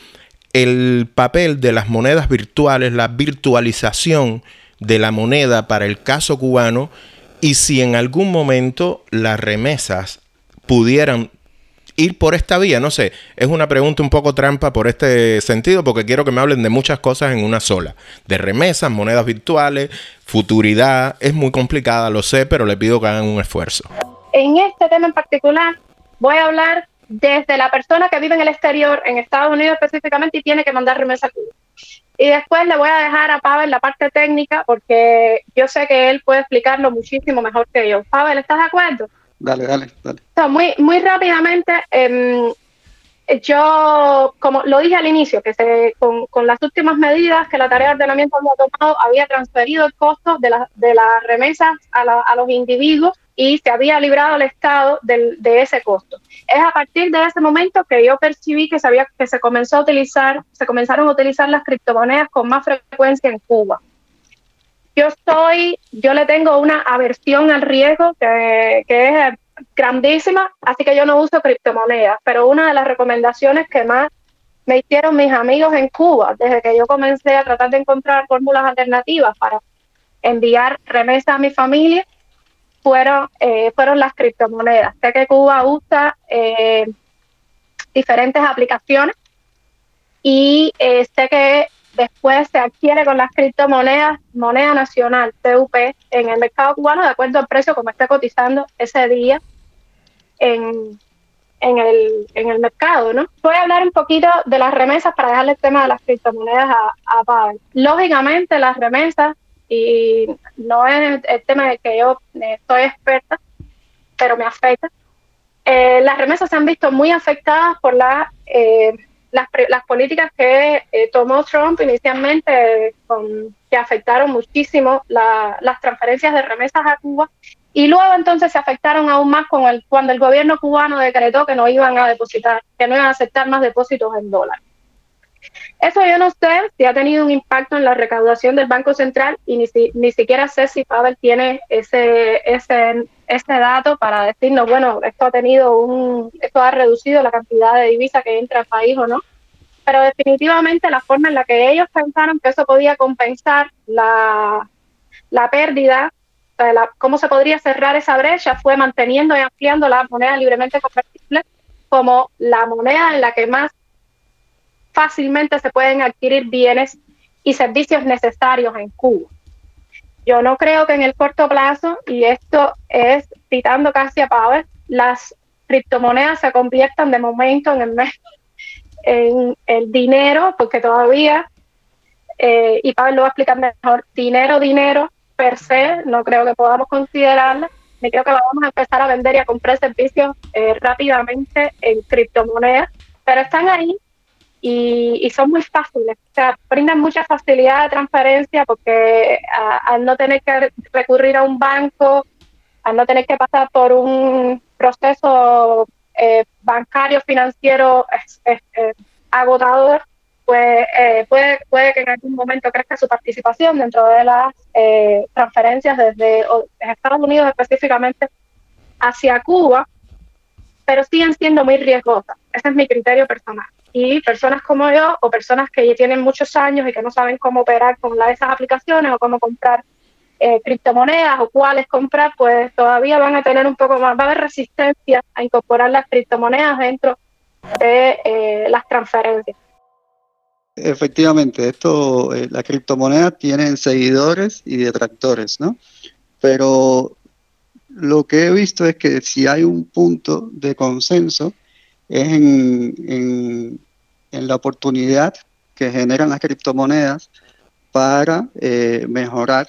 el papel de las monedas virtuales, la virtualización de la moneda para el caso cubano y si en algún momento las remesas pudieran ir por esta vía, no sé, es una pregunta un poco trampa por este sentido porque quiero que me hablen de muchas cosas en una sola, de remesas, monedas virtuales, futuridad, es muy complicada, lo sé, pero le pido que hagan un esfuerzo. En este tema en particular, voy a hablar desde la persona que vive en el exterior, en Estados Unidos específicamente, y tiene que mandar remesa a. Y después le voy a dejar a Pavel la parte técnica, porque yo sé que él puede explicarlo muchísimo mejor que yo. Pavel, ¿estás de acuerdo? Dale, dale, dale. muy, muy rápidamente, em, yo, como lo dije al inicio, que se, con, con, las últimas medidas que la tarea de ordenamiento había tomado, había transferido el costo de, la, de las remesas a, a los individuos y se había librado el Estado de ese costo. Es a partir de ese momento que yo percibí que, sabía, que se comenzó a utilizar, se comenzaron a utilizar las criptomonedas con más frecuencia en Cuba. Yo estoy, yo le tengo una aversión al riesgo que, que es grandísima, así que yo no uso criptomonedas, pero una de las recomendaciones que más me hicieron mis amigos en Cuba, desde que yo comencé a tratar de encontrar fórmulas alternativas para enviar remesas a mi familia, fueron, eh, fueron las criptomonedas. Sé que Cuba usa eh, diferentes aplicaciones y eh, sé que después se adquiere con las criptomonedas moneda nacional, TUP, en el mercado cubano de acuerdo al precio como esté cotizando ese día en, en, el, en el mercado, ¿no? Voy a hablar un poquito de las remesas para dejarle el tema de las criptomonedas a, a Lógicamente las remesas y no es el tema de que yo eh, soy experta, pero me afecta. Eh, las remesas se han visto muy afectadas por la, eh, las, las, políticas que tomó Trump inicialmente, con, que afectaron muchísimo las transferencias de remesas a Cuba, y luego entonces se afectaron aún más con el, cuando el gobierno cubano decretó que no iban a depositar, que no iban a aceptar más depósitos en dólares. Eso yo no sé si ha tenido un impacto en la recaudación del Banco Central y ni, ni siquiera sé si Pavel tiene ese, ese, dato para decirnos, bueno, esto ha tenido un, esto ha reducido la cantidad de divisa que entra al país o no. Pero definitivamente la forma en la que ellos pensaron que eso podía compensar la pérdida, cómo se podría cerrar esa brecha fue manteniendo y ampliando la moneda libremente convertible como la moneda en la que más fácilmente se pueden adquirir bienes y servicios necesarios en Cuba. Yo no creo que en el corto plazo, y esto es citando casi a Pavel, las criptomonedas se conviertan de momento en el, dinero, porque todavía, eh, y Pavel lo va a explicar mejor, dinero, dinero per se, no creo que podamos considerarla. Me creo que vamos a empezar a vender y a comprar servicios eh, rápidamente en criptomonedas, pero están ahí y, son muy fáciles, o sea, brindan mucha facilidad de transferencia porque al no tener que recurrir a un banco, al no tener que pasar por un proceso eh, bancario, financiero agotador, pues eh, puede, puede que en algún momento crezca su participación dentro de las eh, transferencias desde Estados Unidos específicamente hacia Cuba, pero siguen siendo muy riesgosas. Ese es mi criterio personal y personas como yo o personas que ya tienen muchos años y que no saben cómo operar con la, esas aplicaciones o cómo comprar eh, criptomonedas o cuáles comprar, pues todavía van a tener un poco más, va a haber resistencia a incorporar las criptomonedas dentro de eh, las transferencias. Efectivamente, esto, eh, las criptomonedas tienen seguidores y detractores, ¿no? Pero lo que he visto es que si hay un punto de consenso, es en, la oportunidad que generan las criptomonedas para eh, mejorar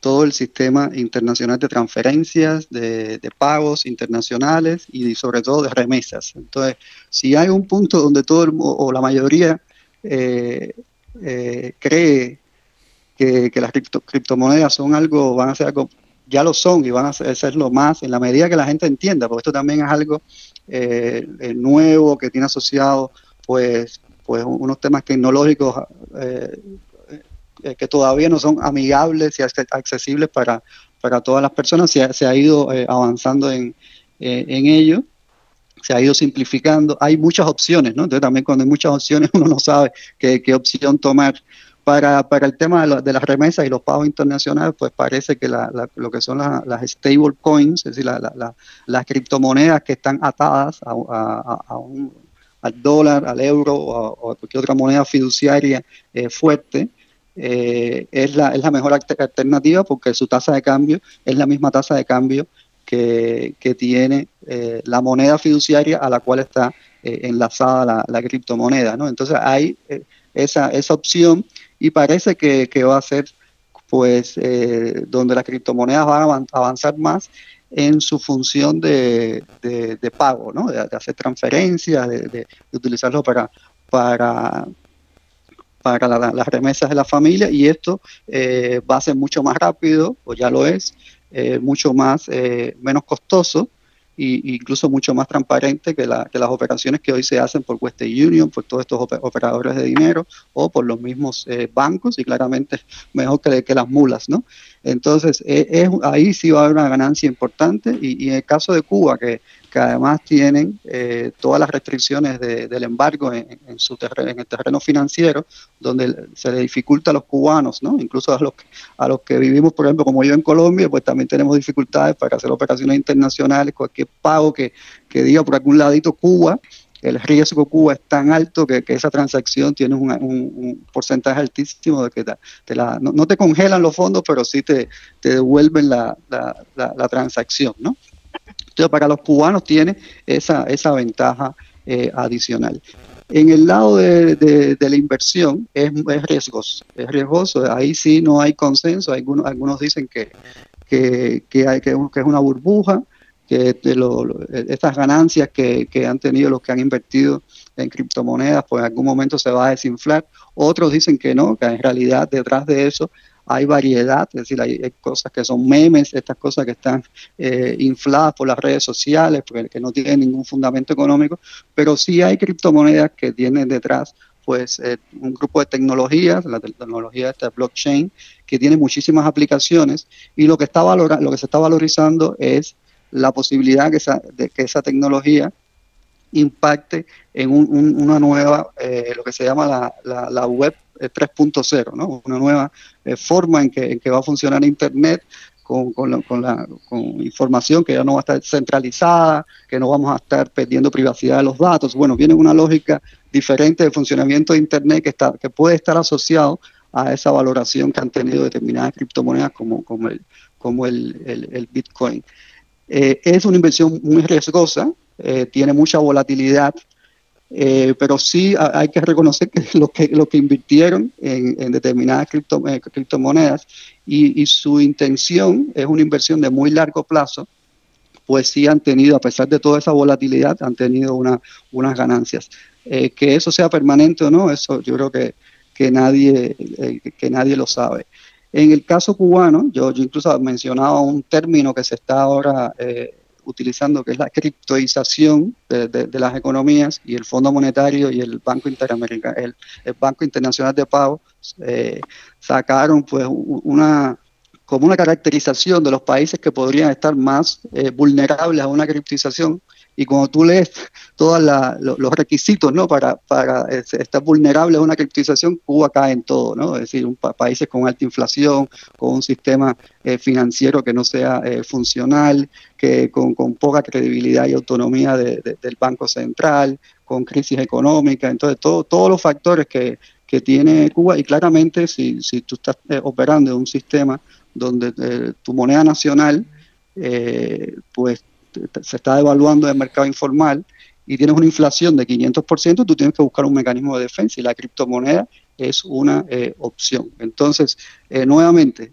todo el sistema internacional de transferencias, de, pagos internacionales y sobre todo de remesas. Entonces, si hay un punto donde todo o la mayoría eh, eh, cree que, las criptomonedas son algo, van a ser algo, ya lo son y van a ser, lo más en la medida que la gente entienda, porque esto también es algo eh, nuevo que tiene asociado pues, pues unos temas tecnológicos que todavía no son amigables y accesibles para, para todas las personas, se ha, se ha ido avanzando en, en ello se ha ido simplificando. Hay muchas opciones, ¿no? Entonces también cuando hay muchas opciones (laughs) uno no sabe qué, opción tomar. Para, para el tema de, las remesas y los pagos internacionales, pues parece que lo que son las stable coins, es decir, las criptomonedas que están atadas al dólar, al euro o a, cualquier otra moneda fiduciaria eh, fuerte, eh, es, la, es la mejor alternativa porque su tasa de cambio es la misma tasa de cambio que, tiene eh, la moneda fiduciaria a la cual está eh, enlazada la, criptomoneda. Entonces hay eh, esa, esa opción y parece que, va a ser pues donde las criptomonedas van a avanzar más en su función de, pago, ¿no? de, hacer transferencias, de, utilizarlo para, para, para las remesas de la familia y esto va a ser mucho más rápido, o ya lo es, eh, mucho más, eh, menos costoso e incluso mucho más transparente que, las operaciones que hoy se hacen por Western Union, por todos estos operadores de dinero o por los mismos eh, bancos y claramente (laughs) mejor que, que las mulas, ¿no? Entonces, ahí sí va a haber una ganancia importante y en el caso de Cuba, que que además tienen eh, todas las restricciones del embargo en, su terreno, en el terreno financiero, donde se le dificulta a los cubanos, ¿no? incluso a los, a los que vivimos, por ejemplo, como yo en Colombia, pues también tenemos dificultades para hacer operaciones internacionales, cualquier pago que, que diga por algún ladito Cuba, el riesgo Cuba es tan alto que, que esa transacción tiene un, porcentaje altísimo de que te la, no, te congelan los fondos, pero sí te, te devuelven la, la, la transacción, ¿no? Entonces, para los cubanos tiene esa, esa ventaja eh, adicional. En el lado de, la inversión es, riesgoso, es riesgoso, ahí sí no hay consenso, algunos, algunos dicen que, que, hay, que, es una burbuja, que estas ganancias que, que, han tenido los que han invertido en criptomonedas, pues en algún momento se va a desinflar. Otros dicen que no, que en realidad detrás de eso hay variedad, es decir, hay, cosas que son memes, estas cosas que están eh, infladas por las redes sociales, porque, que no tienen ningún fundamento económico, pero sí hay criptomonedas que tienen detrás pues eh, un grupo de tecnologías, la tecnología de blockchain, que tiene muchísimas aplicaciones y lo que, está valora, lo que se está valorizando es la posibilidad que esa, de que esa tecnología impacte en una nueva, eh, lo que se llama la, la, la web 3.0, ¿no? una nueva eh, forma en que, en que, va a funcionar Internet con, la, información que ya no va a estar centralizada, que no vamos a estar perdiendo privacidad de los datos. Bueno, viene una lógica diferente de funcionamiento de Internet que, está, que puede estar asociado a esa valoración que han tenido determinadas criptomonedas como, el, Bitcoin. Eh, es una inversión muy riesgosa, eh, tiene mucha volatilidad, eh, pero sí hay que reconocer que (laughs) los que, lo que invirtieron en, determinadas eh, criptomonedas y, su intención es una inversión de muy largo plazo, pues sí han tenido, a pesar de toda esa volatilidad, han tenido una, unas ganancias. Eh, que eso sea permanente o no, eso yo creo que, que, nadie, que nadie lo sabe. En el caso cubano, yo, yo incluso mencionaba un término que se está ahora utilizando, que es la criptoización de, las economías y el Fondo Monetario y el Banco Interamericano, el, Banco Internacional de Pago, eh, sacaron pues una como una caracterización de los países que podrían estar más eh, vulnerables a una criptización y cuando tú lees todos los requisitos ¿no? para, para estar vulnerable a una criptización, Cuba cae en todo, ¿no? es decir, un países con alta inflación, con un sistema eh, financiero que no sea eh, funcional, que con, poca credibilidad y autonomía del Banco Central, con crisis económica, entonces todo, todos los factores que, que tiene Cuba y claramente si, si tú estás eh, operando en un sistema donde tu moneda nacional pues se está devaluando el mercado informal y tienes una inflación de 500%, tú tienes que buscar un mecanismo de defensa y la criptomoneda es una opción. Entonces, nuevamente,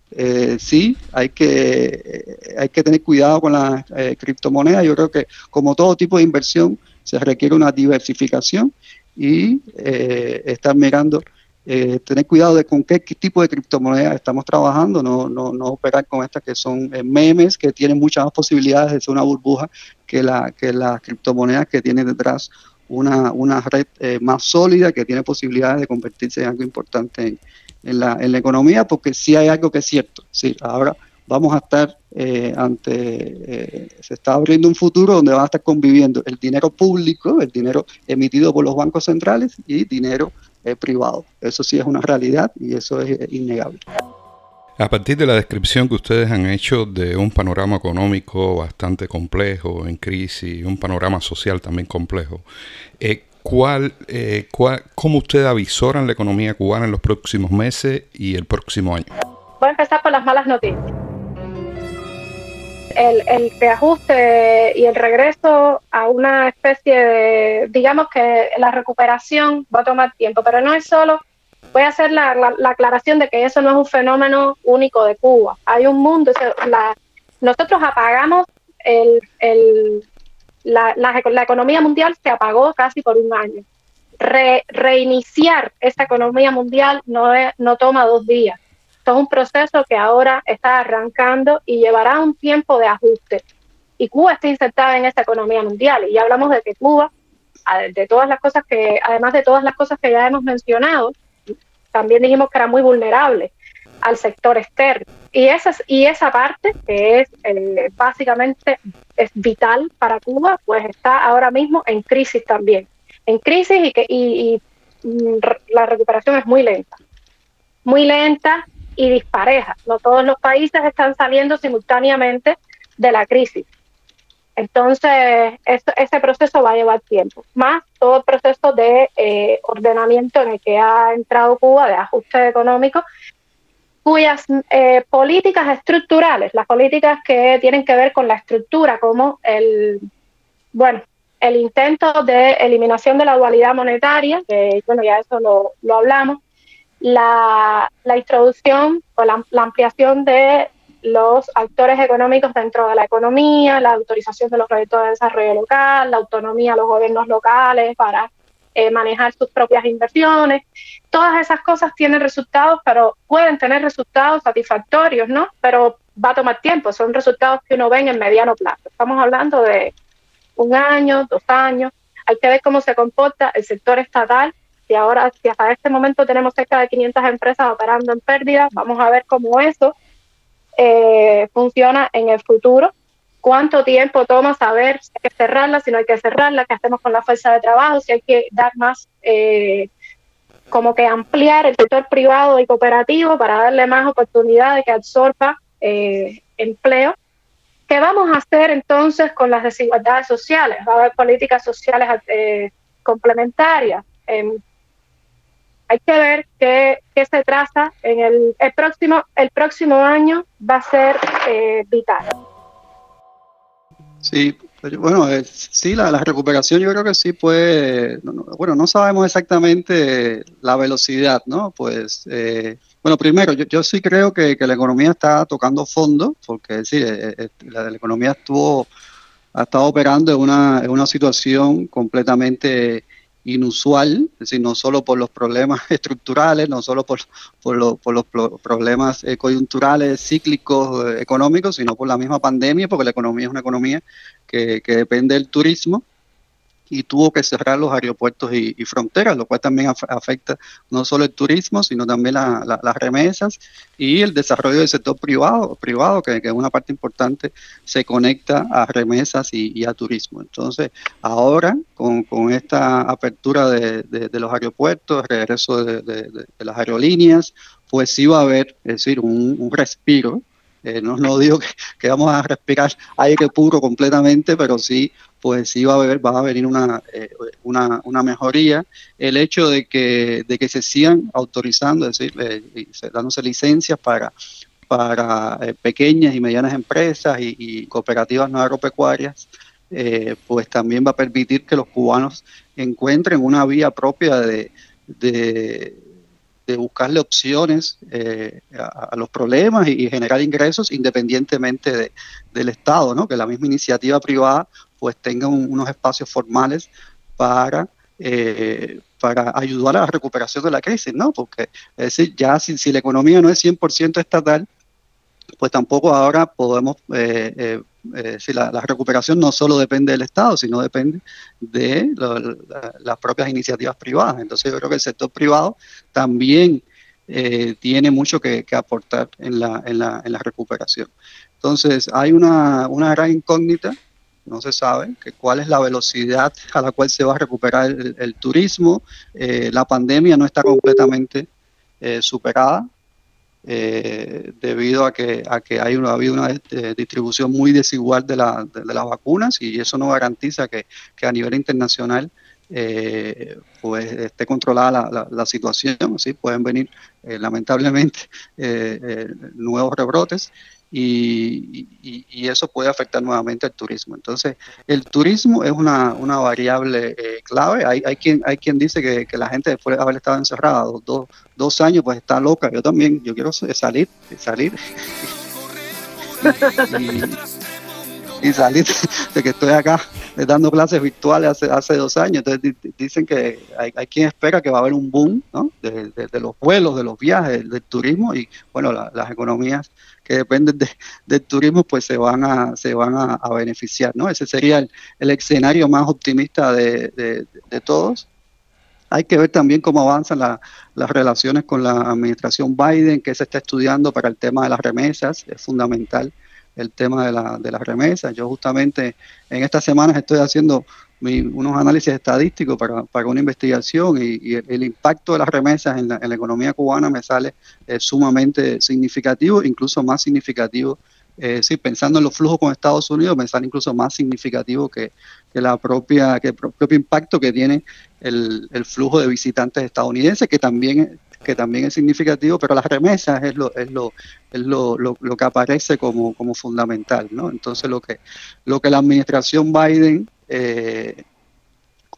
sí, hay que, hay que tener cuidado con las criptomonedas. Yo creo que como todo tipo de inversión, se requiere una diversificación y estar mirando eh, tener cuidado de con qué, tipo de criptomonedas estamos trabajando, no, no, no operar con estas que son eh, memes, que tienen muchas más posibilidades de ser una burbuja que, la, que las criptomonedas que tienen detrás una, una red eh, más sólida, que tiene posibilidades de convertirse en algo importante en, la, en la economía, porque sí hay algo que es cierto. Sí, ahora vamos a estar ante, se está abriendo un futuro donde van a estar conviviendo el dinero público, el dinero emitido por los bancos centrales y dinero privado. Eso sí es una realidad y eso es innegable. A partir de la descripción que ustedes han hecho de un panorama económico bastante complejo, en crisis, un panorama social también complejo, eh, ¿cuál, eh, cuál, ¿cómo ustedes avisoran la economía cubana en los próximos meses y el próximo año? Voy a empezar por las malas noticias el, el reajuste y el regreso a una especie de, digamos que la recuperación va a tomar tiempo, pero no es solo, voy a hacer la, la, aclaración de que eso no es un fenómeno único de Cuba, hay un mundo, la, nosotros apagamos el, el, la, la, economía mundial se apagó casi por un año. reiniciar esa economía mundial no, no toma dos días es un proceso que ahora está arrancando y llevará un tiempo de ajuste. Y Cuba está insertada en esta economía mundial. Y ya hablamos de que Cuba, de todas las cosas que, además de todas las cosas que ya hemos mencionado, también dijimos que era muy vulnerable al sector externo. Y esa, y esa parte, que es básicamente es vital para Cuba, pues está ahora mismo en crisis también. En crisis y, que, y mm, la recuperación es muy lenta. Muy lenta y dispareja. No todos los países están saliendo simultáneamente de la crisis. Entonces, ese proceso va a llevar tiempo, más todo el proceso de eh, ordenamiento en el que ha entrado Cuba, de ajuste económico, cuyas eh, políticas estructurales, las políticas que tienen que ver con la estructura, como el, bueno, el intento de eliminación de la dualidad monetaria, que bueno, ya eso lo, lo hablamos, la, introducción o la, ampliación de los actores económicos dentro de la economía, la autorización de los proyectos de desarrollo local, la autonomía de los gobiernos locales para eh, manejar sus propias inversiones. Todas esas cosas tienen resultados, pero pueden tener resultados satisfactorios, ¿no? Pero va a tomar tiempo, son resultados que uno ve en mediano plazo. Estamos hablando de un año, dos años. Hay que ver cómo se comporta el sector estatal si ahora, si hasta este momento tenemos cerca de 500 empresas operando en pérdida, vamos a ver cómo eso eh, funciona en el futuro. ¿Cuánto tiempo toma saber si hay que cerrarla, si no hay que cerrarla, qué hacemos con la fuerza de trabajo, si hay que dar más, eh, como que ampliar el sector privado y cooperativo para darle más oportunidades que absorba eh, empleo? ¿Qué vamos a hacer entonces con las desigualdades sociales? ¿Va a haber políticas sociales complementarias? Hay que ver qué, se traza en el, el, próximo el próximo año va a ser eh, vital. Sí, bueno, eh, sí, la, recuperación yo creo que sí puede, bueno, no sabemos exactamente la velocidad, ¿no? Pues, eh, bueno, primero, yo, sí creo que, la economía está tocando fondo, porque sí, la, la, economía estuvo, ha estado operando en una, en una situación completamente inusual, es decir, no solo por los problemas (laughs) estructurales, no solo por, por, los problemas eh, coyunturales, cíclicos, eh, económicos, sino por la misma pandemia, porque la economía es una economía que, que depende del turismo y tuvo que cerrar los aeropuertos y, fronteras, lo cual también afecta no solo el turismo, sino también las remesas y el desarrollo del sector privado, privado que, es una parte importante, se conecta a remesas y, a turismo. Entonces, ahora, con, esta apertura de, los aeropuertos, regreso de, las aerolíneas, pues sí va a haber, es decir, un, respiro eh, no, digo que, que, vamos a respirar aire puro completamente, pero sí pues sí va a haber, va a venir eh, una, una, mejoría. El hecho de que, de que se sigan autorizando, es decir, dándose licencias para, para eh, pequeñas y medianas empresas y, cooperativas no agropecuarias, eh, pues también va a permitir que los cubanos encuentren una vía propia de, buscarle opciones eh, a, los problemas y, generar ingresos independientemente del Estado, ¿no? que la misma iniciativa privada pues tenga unos espacios formales para, eh, para ayudar a la recuperación de la crisis, ¿no? porque es decir, ya si, la economía no es 100% estatal, pues tampoco ahora podemos eh, eh, si la, recuperación no solo depende del Estado, sino depende de las propias iniciativas privadas. Entonces yo creo que el sector privado también eh, tiene mucho que, aportar en la, en, la, en la, recuperación. Entonces hay una, una gran incógnita, no se sabe que cuál es la velocidad a la cual se va a recuperar el, turismo. Eh, la pandemia no está completamente superada, eh, debido a que, a que hay una, ha habido una eh, distribución muy desigual de, la, de, las vacunas y eso no garantiza que, a nivel internacional eh, pues esté controlada la, la, situación. ¿sí? Pueden venir lamentablemente (laughs) nuevos rebrotes y, eso puede afectar nuevamente al turismo. Entonces, el turismo es una, variable eh, clave. Hay, hay, quien, hay quien dice que, la gente después de haber estado encerrada dos, dos, años, pues está loca. Yo también, yo quiero salir, salir. (laughs) y, salir de que estoy acá dando clases virtuales hace, hace dos años. Entonces dicen que hay, hay, quien espera que va a haber un boom de, los vuelos, de los viajes, del turismo y bueno, las economías que dependen del turismo, pues se van a, se van a, beneficiar, ¿no? Ese sería el, escenario más optimista de, todos. Hay que ver también cómo avanzan las relaciones con la administración Biden, que se está estudiando para el tema de las remesas, es fundamental el tema de, la, de las remesas. Yo justamente en estas semanas estoy haciendo unos análisis estadísticos para, para una investigación y, el, impacto de las remesas en la, economía cubana me sale eh, sumamente significativo, incluso más significativo. Eh, sí, pensando en los flujos con Estados Unidos, me sale incluso más significativo que, que la propia, que el propio impacto que tiene el, el, flujo de visitantes estadounidenses, que también que también es significativo, pero las remesas es lo, es lo, es lo, lo, lo que aparece como, como fundamental, ¿no? Entonces lo que, lo que la administración Biden eh,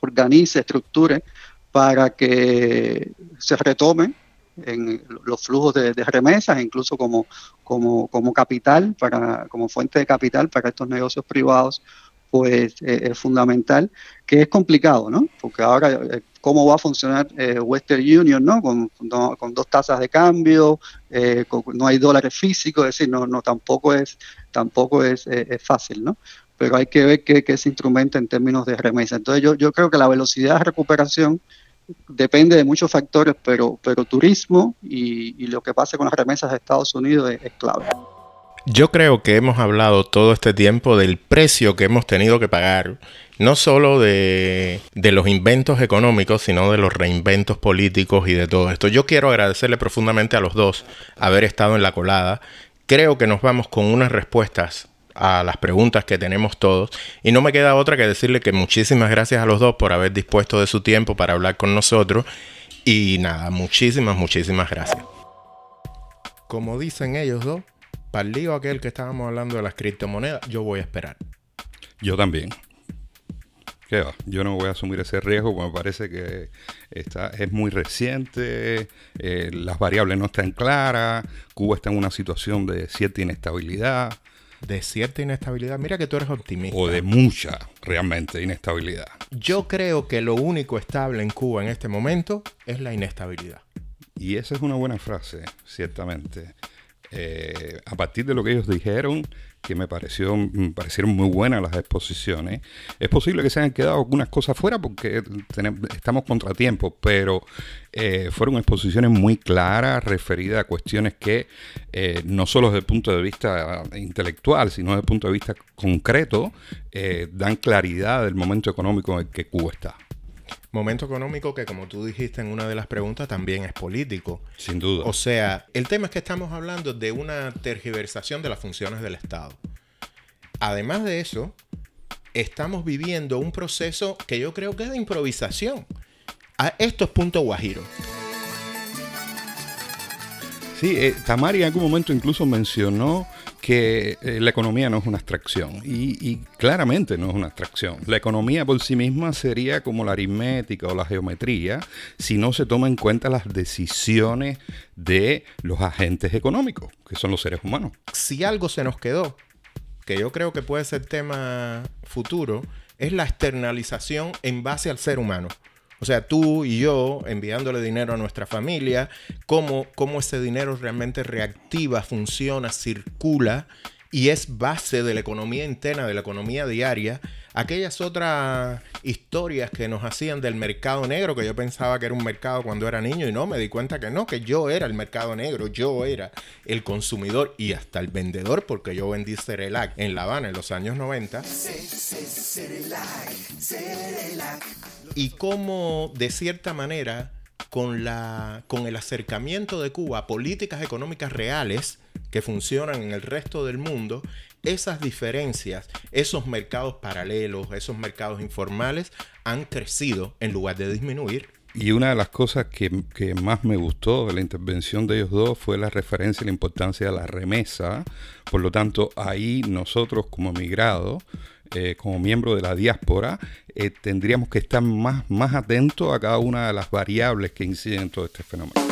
organice, estructure para que se retomen en los flujos de, remesas, incluso como, como, como capital, para, como fuente de capital para estos negocios privados, pues eh, es fundamental, que es complicado, ¿no? Porque ahora, eh, ¿cómo va a funcionar eh, Western Union, ¿no? Con, con, dos tasas de cambio, no hay dólares físicos, es decir, no, no tampoco es, tampoco es, es fácil, ¿no? pero hay que ver qué, se instrumenta en términos de remesa. Entonces yo, yo creo que la velocidad de recuperación depende de muchos factores, pero, pero turismo y, lo que pase con las remesas de Estados Unidos es, clave. Yo creo que hemos hablado todo este tiempo del precio que hemos tenido que pagar, no solo de, de, los inventos económicos, sino de los reinventos políticos y de todo esto. Yo quiero agradecerle profundamente a los dos haber estado en la colada. Creo que nos vamos con unas respuestas a las preguntas que tenemos todos. Y no me queda otra que decirle que muchísimas gracias a los dos por haber dispuesto de su tiempo para hablar con nosotros. Y nada, muchísimas, muchísimas gracias. Como dicen ellos dos, para el lío aquel que estábamos hablando de las criptomonedas, yo voy a esperar. Yo también. ¿Qué va? Yo no voy a asumir ese riesgo, porque me parece que está, es muy reciente, eh, las variables no están claras, Cuba está en una situación de cierta inestabilidad de cierta inestabilidad. Mira que tú eres optimista. O de mucha, realmente, inestabilidad. Yo creo que lo único estable en Cuba en este momento es la inestabilidad. Y esa es una buena frase, ciertamente. Eh, a partir de lo que ellos dijeron, que me pareció me parecieron muy buenas las exposiciones. Es posible que se hayan quedado algunas cosas fuera porque estamos contratiempos, pero eh, fueron exposiciones muy claras referidas a cuestiones que eh, no solo desde el punto de vista intelectual, sino desde el punto de vista concreto, dan claridad del momento económico en el que Cuba está. Momento económico que, como tú dijiste en una de las preguntas, también es político. Sin duda. O sea, el tema es que estamos hablando de una tergiversación de las funciones del Estado. Además de eso, estamos viviendo un proceso que yo creo que es de improvisación. A estos puntos guajiro. Sí, eh, Tamari en algún momento incluso mencionó que eh, la economía no es una abstracción y, claramente no es una abstracción. La economía por sí misma sería como la aritmética o la geometría si no se toma en cuenta las decisiones de los agentes económicos, que son los seres humanos. Si algo se nos quedó, que yo creo que puede ser tema futuro, es la externalización en base al ser humano. O sea, tú y yo enviándole dinero a nuestra familia, cómo, cómo ese dinero realmente reactiva, funciona, circula y es base de la economía interna, de la economía diaria. Aquellas otras historias que nos hacían del mercado negro, que yo pensaba que era un mercado cuando era niño y no, me di cuenta que no, que yo era el mercado negro, yo era el consumidor y hasta el vendedor, porque yo vendí Cerelac en La Habana en los años 90. Y cómo, de cierta manera, con, la, con el acercamiento de Cuba a políticas económicas reales que funcionan en el resto del mundo, esas diferencias, esos mercados paralelos, esos mercados informales han crecido en lugar de disminuir. Y una de las cosas que, que, más me gustó de la intervención de ellos dos fue la referencia a la importancia de la remesa. Por lo tanto, ahí nosotros como emigrados eh, como miembro de la diáspora, eh, tendríamos que estar más, más atentos a cada una de las variables que inciden en todo este fenómeno.